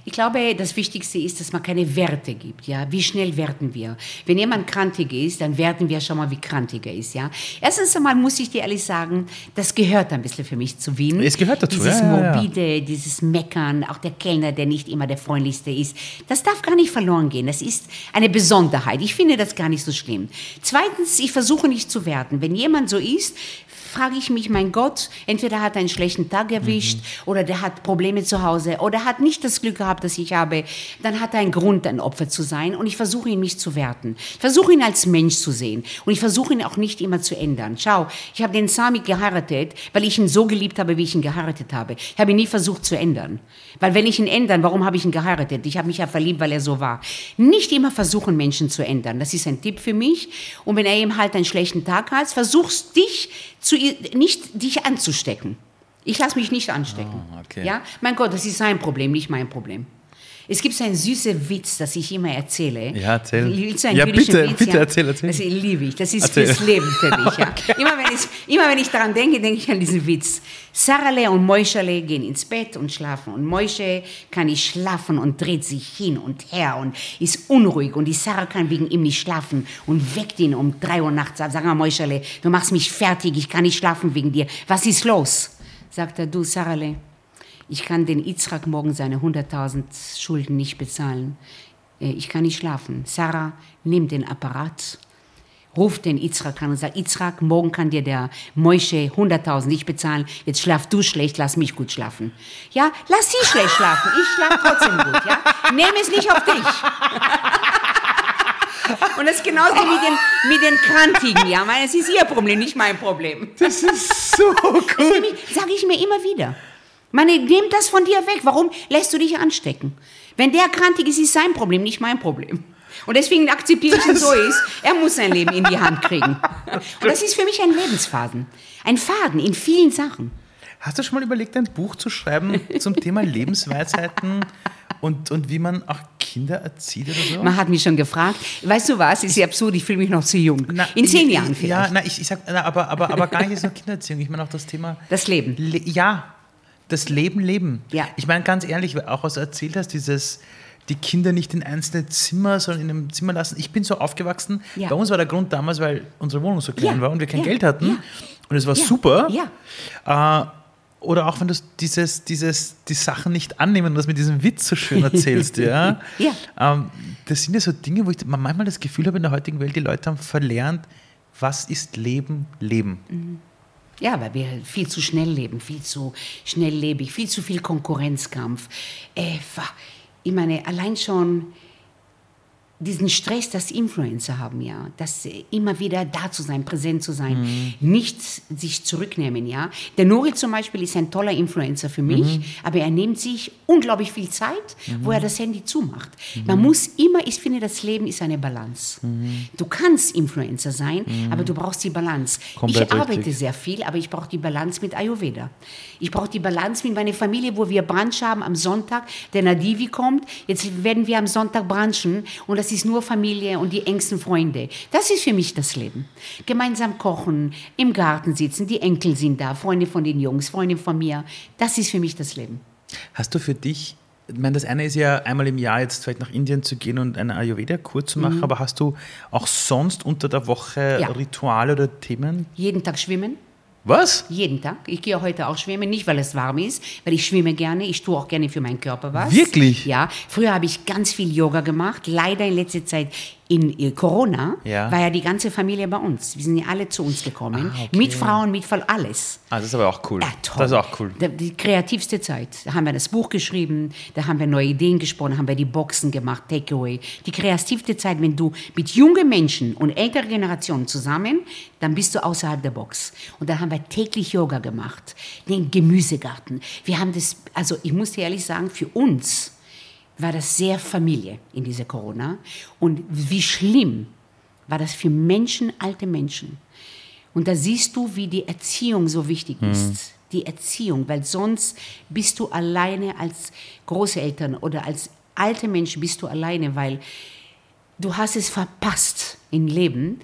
Ich glaube, das Wichtigste ist, dass man keine Werte gibt. Ja, wie schnell werten wir? Wenn jemand krantig ist, dann werten wir schon mal, wie krantig er ist. Ja, erstens einmal muss ich dir ehrlich sagen, das gehört ein bisschen für mich zu Wien. Es gehört dazu, Dieses ja, ja, ja. morbide, dieses Meckern, auch der Kellner, der nicht immer der freundlichste ist. Das darf gar nicht verloren gehen. Das ist eine Besonderheit. Ich finde das gar nicht so schlimm. Zweitens, ich versuche nicht zu werten. Wenn jemand so ist, frage ich mich, mein Gott, entweder hat er einen schlechten Tag erwischt oder der hat Probleme zu Hause oder hat nicht das Glück gehabt, das ich habe, dann hat er einen Grund, ein Opfer zu sein und ich versuche ihn nicht zu werten. Ich versuche ihn als Mensch zu sehen und ich versuche ihn auch nicht immer zu ändern. Schau, ich habe den Sami geheiratet, weil ich ihn so geliebt habe, wie ich ihn geheiratet habe. Ich habe ihn nie versucht zu ändern. Weil wenn ich ihn ändern, warum habe ich ihn geheiratet? Ich habe mich ja verliebt, weil er so war. Nicht immer versuchen, Menschen zu ändern. Das ist ein Tipp für mich. Und wenn er eben halt einen schlechten Tag hat, versuchst dich zu, nicht dich anzustecken. Ich lasse mich nicht anstecken. Ah, okay. Ja? Mein Gott, das ist sein Problem, nicht mein Problem. Es gibt so einen süßen Witz, das ich immer erzähle. Ja, erzähl. Einen Ja, bitte, Witz? bitte, erzähl, erzähl. Das liebe ich. Das ist Erzähl. fürs Leben für <laughs> mich. Ja. Immer, wenn ich, immer wenn ich daran denke, denke ich an diesen Witz. Sarale und Moischale gehen ins Bett und schlafen. Und Moische kann nicht schlafen und dreht sich hin und her und ist unruhig. Und die Sarah kann wegen ihm nicht schlafen und weckt ihn um drei Uhr nachts. Sagt, Sag mal, Moischale, du machst mich fertig, ich kann nicht schlafen wegen dir. Was ist los? Sagt er, du, Sarale, ich kann den Yitzhak morgen seine 100.000 Schulden nicht bezahlen. Äh, Ich kann nicht schlafen. Sarah, nimm den Apparat, ruft den Yitzhak an und sagt, Yitzhak, morgen kann dir der Moische 100.000 nicht bezahlen. Jetzt schlaf du schlecht, lass mich gut schlafen. Ja, lass sie schlecht schlafen. Ich schlaf trotzdem gut, ja. Nehm es nicht auf dich. <laughs> Und das ist genauso wie den, mit den Krantigen, ja. Weil es ist ihr Problem, nicht mein Problem. Das ist so gut. Sage ich mir immer wieder. Meine, nimm das von dir weg. Warum lässt du dich anstecken? Wenn der krantig ist, ist sein Problem, nicht mein Problem. Und deswegen akzeptiere ich ihn so ist. Er muss sein Leben in die Hand kriegen. Und das ist für mich ein Lebensfaden. Ein Faden in vielen Sachen. Hast du schon mal überlegt, ein Buch zu schreiben zum Thema <laughs> Lebensweisheiten und, und wie man auch Kinder erzieht oder so? Man hat mich schon gefragt, weißt du was, ist ja absurd, ich fühle mich noch zu jung. Na, in zehn ich- Jahren ich- vielleicht. Ja, na, ich, ich sag, na, aber, aber, aber gar nicht nur Kindererziehung. Ich meine auch das Thema. Das Leben. Le ja, das Leben leben. Ja. Ich meine ganz ehrlich, auch was du erzählt hast, dieses die Kinder nicht in einzelne Zimmer, sondern in einem Zimmer lassen. Ich bin so aufgewachsen. Ja. Bei uns war der Grund damals, weil unsere Wohnung so klein Ja. war und wir kein. Geld hatten. Und es war super. Ja. Äh, oder auch wenn du dieses, dieses, die Sachen nicht annehmen und das mit diesem Witz so schön erzählst, <laughs> ja. Ja. Ähm, das sind ja so Dinge, wo ich manchmal das Gefühl habe, in der heutigen Welt, die Leute haben verlernt, was ist Leben, Leben. Ja, weil wir viel zu schnell leben, viel zu schnelllebig, viel zu viel Konkurrenzkampf. Äh, ich meine, allein schon diesen Stress, das Influencer haben, ja, das äh, immer wieder da zu sein, präsent zu sein, Mhm. nicht sich zurücknehmen, ja. Der Nori zum Beispiel ist ein toller Influencer für mich, Mhm. aber er nimmt sich unglaublich viel Zeit, wo er das Handy zumacht. Mhm. Man muss immer, ich finde, das Leben ist eine Balance. Du kannst Influencer sein, aber du brauchst die Balance. Mhm. Komplett ich arbeite richtig. sehr viel, aber ich brauche die Balance mit Ayurveda. Ich brauche die Balance mit meiner Familie, wo wir Brunch haben am Sonntag. Der Nadivi kommt, jetzt werden wir am Sonntag brunchen und das ist nur Familie und die engsten Freunde. Das ist für mich das Leben. Gemeinsam kochen, im Garten sitzen, die Enkel sind da, Freunde von den Jungs, Freunde von mir. Das ist für mich das Leben. Hast du für dich, ich meine, das eine ist ja einmal im Jahr jetzt vielleicht nach Indien zu gehen und einen Ayurveda-Kur zu machen, aber hast du auch sonst unter der Woche Mhm. Ja. Rituale oder Themen? Jeden Tag schwimmen. Was? Jeden Tag. Ich gehe heute auch schwimmen, nicht weil es warm ist, weil ich schwimme gerne. Ich tue auch gerne für meinen Körper was. Wirklich? Ja. Früher habe ich ganz viel Yoga gemacht. Leider in letzter Zeit in Corona Ja. war ja die ganze Familie bei uns. Wir sind ja alle zu uns gekommen. Ah, okay. Mit Frauen, mit voll alles. Ah, das ist aber auch cool. Ja, toll. Das ist auch cool. Da- Die kreativste Zeit. Da haben wir das Buch geschrieben, da haben wir neue Ideen gesponnen, haben wir die Boxen gemacht, Takeaway. Die kreativste Zeit, wenn du mit jungen Menschen und älterer Generationen zusammen, dann bist du außerhalb der Box. Und dann haben wir täglich Yoga gemacht, den Gemüsegarten. Wir haben das, also ich muss dir ehrlich sagen, für uns war das sehr Familie in dieser Corona. Und wie schlimm war das für Menschen, alte Menschen. Und da siehst du, wie die Erziehung so wichtig ist. Die Erziehung, weil sonst bist du alleine als Großeltern oder als alte Mensch bist du alleine, weil du hast es verpasst im Leben,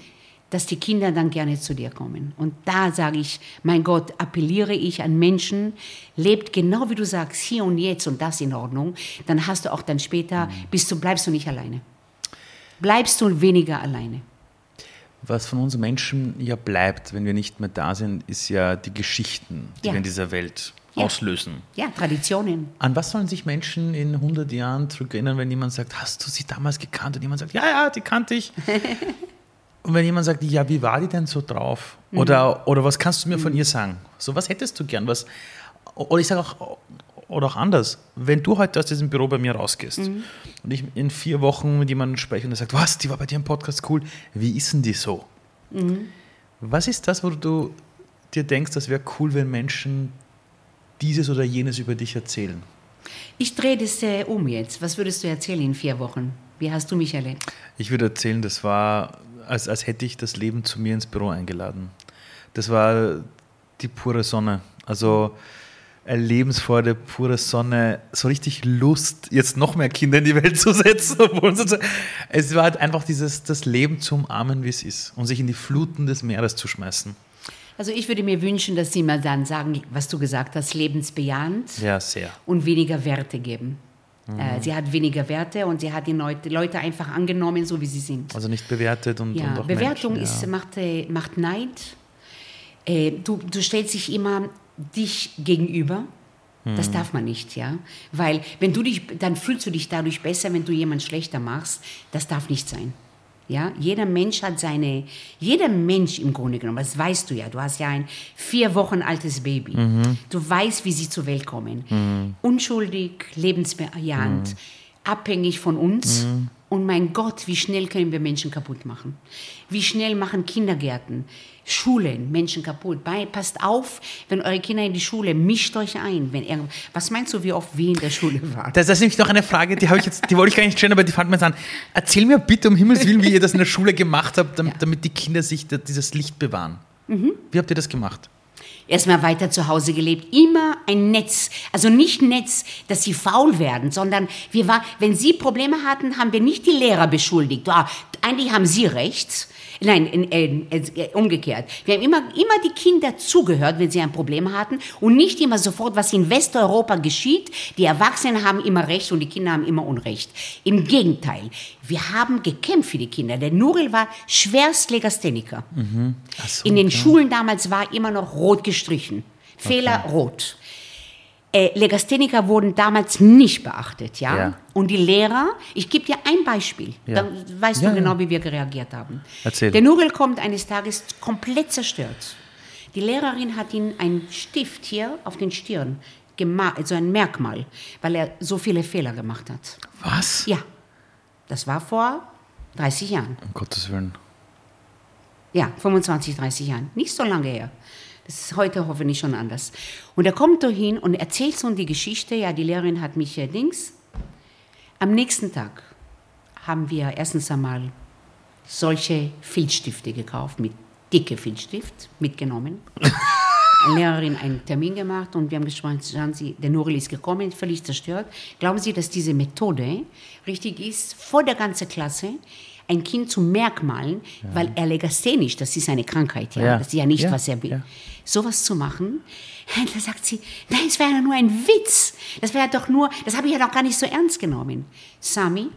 dass die Kinder dann gerne zu dir kommen. Und da sage ich, mein Gott, appelliere ich an Menschen, lebt genau wie du sagst, hier und jetzt und das in Ordnung, dann hast du auch dann später, bist du, bleibst du nicht alleine. Bleibst du weniger alleine. Was von uns Menschen ja bleibt, wenn wir nicht mehr da sind, ist ja die Geschichten, die Ja. wir in dieser Welt Ja. auslösen. Ja, Traditionen. An was sollen sich Menschen in 100 Jahren zurückerinnern, wenn jemand sagt, hast du sie damals gekannt? Und jemand sagt, ja, ja, die kannte ich. <laughs> Und wenn jemand sagt, ja, wie war die denn so drauf? Mhm. Oder, oder was kannst du mir von ihr sagen? So, was hättest du gern? Was, oder ich sage auch, oder auch anders, wenn du heute aus diesem Büro bei mir rausgehst Mhm. und ich in vier Wochen mit jemandem spreche und er sagt, was, die war bei dir im Podcast cool, wie ist denn die so? Mhm. Was ist das, wo du dir denkst, das wäre cool, wenn Menschen dieses oder jenes über dich erzählen? Ich drehe das äh, um jetzt. Was würdest du erzählen in vier Wochen? Wie hast du mich erlebt? Ich würde erzählen, das war, als, als hätte ich das Leben zu mir ins Büro eingeladen. Das war die pure Sonne. Also Lebensfreude, pure Sonne, so richtig Lust, jetzt noch mehr Kinder in die Welt zu setzen. <laughs> Es war halt einfach dieses, das Leben zu umarmen, wie es ist und sich in die Fluten des Meeres zu schmeißen. Also ich würde mir wünschen, dass sie mal dann sagen, was du gesagt hast, lebensbejahend Ja, sehr. und weniger Werte geben. Mhm. Äh, sie hat weniger Werte und sie hat die Leute, einfach angenommen, so wie sie sind. Also nicht bewertet und, und Ja, auch Bewertung Menschen, ist, ja. macht, äh, macht Neid. Äh, du, du stellst dich immer dich gegenüber. Das darf man nicht, ja. Weil wenn du dich, dann fühlst du dich dadurch besser, wenn du jemand schlechter machst. Das darf nicht sein. Ja, jeder Mensch hat seine, jeder Mensch im Grunde genommen, das weißt du ja, du hast ja ein vier Wochen altes Baby. Mhm. Du weißt, wie sie zur Welt kommen. Unschuldig, lebensbejahend, abhängig von uns. Und mein Gott, wie schnell können wir Menschen kaputt machen? Wie schnell machen Kindergärten, Schulen Menschen kaputt? Bei, passt auf, wenn eure Kinder in die Schule, mischt euch ein. Wenn irgend, was meinst du, wie oft wir in der Schule waren? Das, das ist nämlich noch eine Frage, die, habe ich jetzt, die wollte ich gar nicht stellen, aber die fand jetzt an. Erzähl mir bitte um Himmels Willen, wie ihr das in der Schule gemacht habt, damit, damit die Kinder sich dieses Licht bewahren. Wie habt ihr das gemacht? Erstmal weiter zu Hause gelebt. Immer ein Netz. Also nicht Netz, dass sie faul werden, sondern wir war, wenn sie Probleme hatten, haben wir nicht die Lehrer beschuldigt. Ah, eigentlich haben sie recht. Nein, in, äh, äh, umgekehrt. Wir haben immer, immer die Kinder zugehört, wenn sie ein Problem hatten und nicht immer sofort, was in Westeuropa geschieht. Die Erwachsenen haben immer Recht und die Kinder haben immer Unrecht. Im Gegenteil, wir haben gekämpft für die Kinder. Der Nurel war schwerst Legastheniker. Ach so, In den klar. Schulen damals war immer noch rot gestrichen. Fehler rot. Äh, Legastheniker wurden damals nicht beachtet, ja? Ja. Und die Lehrer, ich gebe dir ein Beispiel, Ja. dann weißt Ja, du genau, wie wir reagiert haben. Erzähl. Der Nurel kommt eines Tages komplett zerstört. Die Lehrerin hat ihn einen Stift hier auf den Stirn gemacht, also ein Merkmal, weil er so viele Fehler gemacht hat. Was? Ja, das war vor 30 Jahren. Um Gottes Willen. Ja, 25, 30 Jahren. Nicht so lange her. Das ist heute hoffentlich schon anders. Und er kommt da hin und erzählt so die Geschichte. Ja, die Lehrerin hat mich äh, Dings. Am nächsten Tag haben wir erstens einmal solche Filzstifte gekauft, mit dicke Filzstift mitgenommen. <laughs> Eine Lehrerin einen Termin gemacht und wir haben gesprochen, schauen Sie, der Nurel ist gekommen, völlig zerstört. Glauben Sie, dass diese Methode richtig ist, vor der ganzen Klasse ein Kind zu Merkmalen, weil er legasthenisch, das ist eine Krankheit, ja, Ja. das ist ja nicht, Ja, was er will. Ja. Sowas zu machen, da sagt sie, nein, es wäre ja nur ein Witz. Das wäre doch nur, das habe ich ja doch gar nicht so ernst genommen. Sami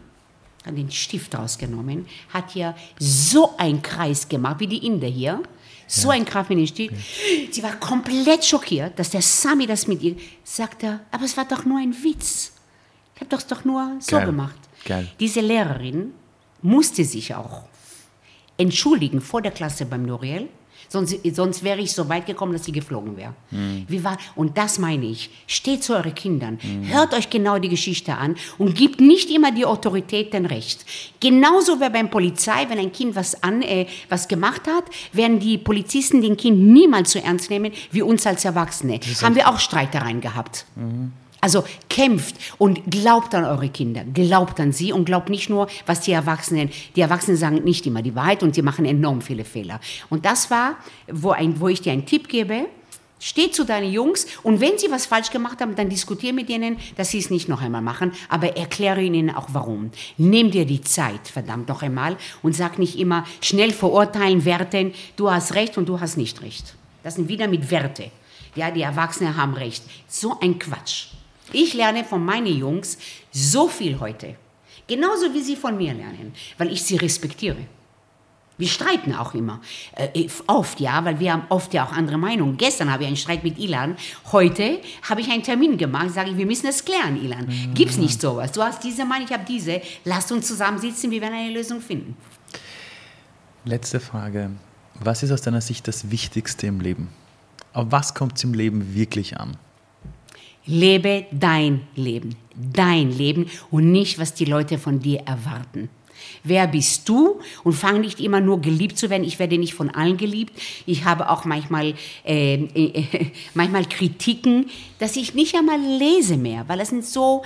hat den Stift rausgenommen, hat ja so einen Kreis gemacht, wie die Inder hier. So ein Kreis mit dem Stift. Sie war komplett schockiert, dass der Sami das mit ihr sagte, aber es war doch nur ein Witz. Ich habe das doch nur so Geil. gemacht. Geil. Diese Lehrerin musste sich auch entschuldigen vor der Klasse beim Noriel. Sonst, sonst wäre ich so weit gekommen, dass sie geflogen wäre. Mhm. Wie war, und das meine ich. Steht zu euren Kindern. Mhm. Hört euch genau die Geschichte an und gebt nicht immer die Autorität den Recht. Genauso wie beim Polizei, wenn ein Kind was, an, äh, was gemacht hat, werden die Polizisten den Kind niemals so ernst nehmen wie uns als Erwachsene. Haben wir auch Streitereien gehabt. Mhm. Also kämpft und glaubt an eure Kinder, glaubt an sie und glaubt nicht nur, was die Erwachsenen, die Erwachsenen sagen nicht immer die Wahrheit und sie machen enorm viele Fehler. Und das war, wo, ein, wo ich dir einen Tipp gebe, Steh zu deinen Jungs und wenn sie was falsch gemacht haben, dann diskutiere mit ihnen, dass sie es nicht noch einmal machen, aber erkläre ihnen auch warum. Nimm dir die Zeit, verdammt noch einmal, und sag nicht immer schnell verurteilen, werten, du hast recht und du hast nicht recht. Das sind wieder mit Werte. Ja, die Erwachsenen haben recht. So ein Quatsch. Ich lerne von meinen Jungs so viel heute. Genauso wie sie von mir lernen, weil ich sie respektiere. Wir streiten auch immer. Äh, oft, ja, weil wir haben oft ja auch andere Meinungen. Gestern habe ich einen Streit mit Ilan. Heute habe ich einen Termin gemacht. Sage ich, wir müssen das klären, Ilan. Mhm. Gibt es nicht sowas. Du hast diese Meinung, ich habe diese. Lasst uns zusammensitzen, wir werden eine Lösung finden. Letzte Frage. Was ist aus deiner Sicht das Wichtigste im Leben? Auf was kommt es im Leben wirklich an? Lebe dein Leben, dein Leben und nicht, was die Leute von dir erwarten. Wer bist du? Und fang nicht immer nur geliebt zu werden. Ich werde nicht von allen geliebt. Ich habe auch manchmal, äh, äh, <laughs> manchmal Kritiken, dass ich nicht einmal lese mehr, weil es sind so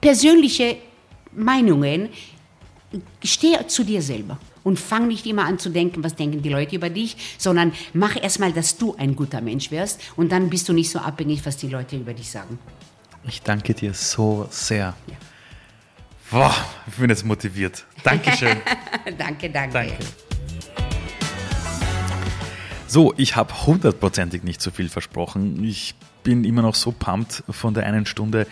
persönliche Meinungen. Steh zu dir selber und fang nicht immer an zu denken, was denken die Leute über dich, sondern mach erstmal, dass du ein guter Mensch wirst und dann bist du nicht so abhängig, was die Leute über dich sagen. Ich danke dir so sehr. Ja. Boah, ich bin jetzt motiviert. Dankeschön. <laughs> danke, danke. Danke. So, ich habe hundertprozentig nicht so viel versprochen. Ich bin immer noch so pumped von der einen Stunde.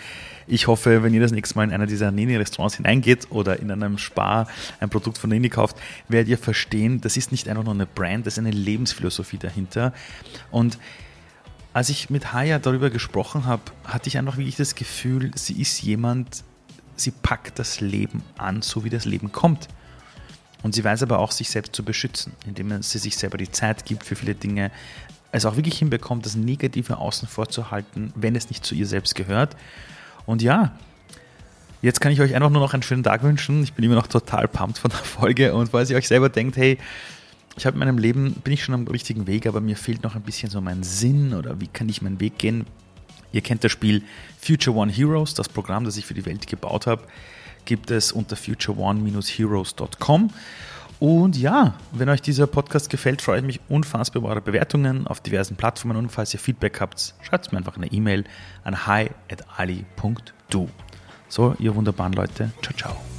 Ich hoffe, wenn ihr das nächste Mal in einer dieser Neni-Restaurants hineingeht oder in einem Spar ein Produkt von Neni kauft, werdet ihr verstehen, das ist nicht einfach nur eine Brand, das ist eine Lebensphilosophie dahinter. Und als ich mit Haya darüber gesprochen habe, hatte ich einfach wirklich das Gefühl, sie ist jemand, sie packt das Leben an, so wie das Leben kommt. Und sie weiß aber auch, sich selbst zu beschützen, indem sie sich selber die Zeit gibt für viele Dinge, es auch wirklich hinbekommt, das Negative außen vor zu halten, wenn es nicht zu ihr selbst gehört. Und ja, jetzt kann ich euch einfach nur noch einen schönen Tag wünschen. Ich bin immer noch total pumped von der Folge und falls ihr euch selber denkt, hey, ich habe in meinem Leben, bin ich schon am richtigen Weg, aber mir fehlt noch ein bisschen so mein Sinn oder wie kann ich meinen Weg gehen? Ihr kennt das Spiel Future One Heroes, das Programm, das ich für die Welt gebaut habe, gibt es unter futureone-heroes.com. Und ja, wenn euch dieser Podcast gefällt, freue ich mich unfassbar über eure Bewertungen auf diversen Plattformen und falls ihr Feedback habt, schreibt mir einfach eine E-Mail an hi.ali.du. So, ihr wunderbaren Leute, ciao, ciao.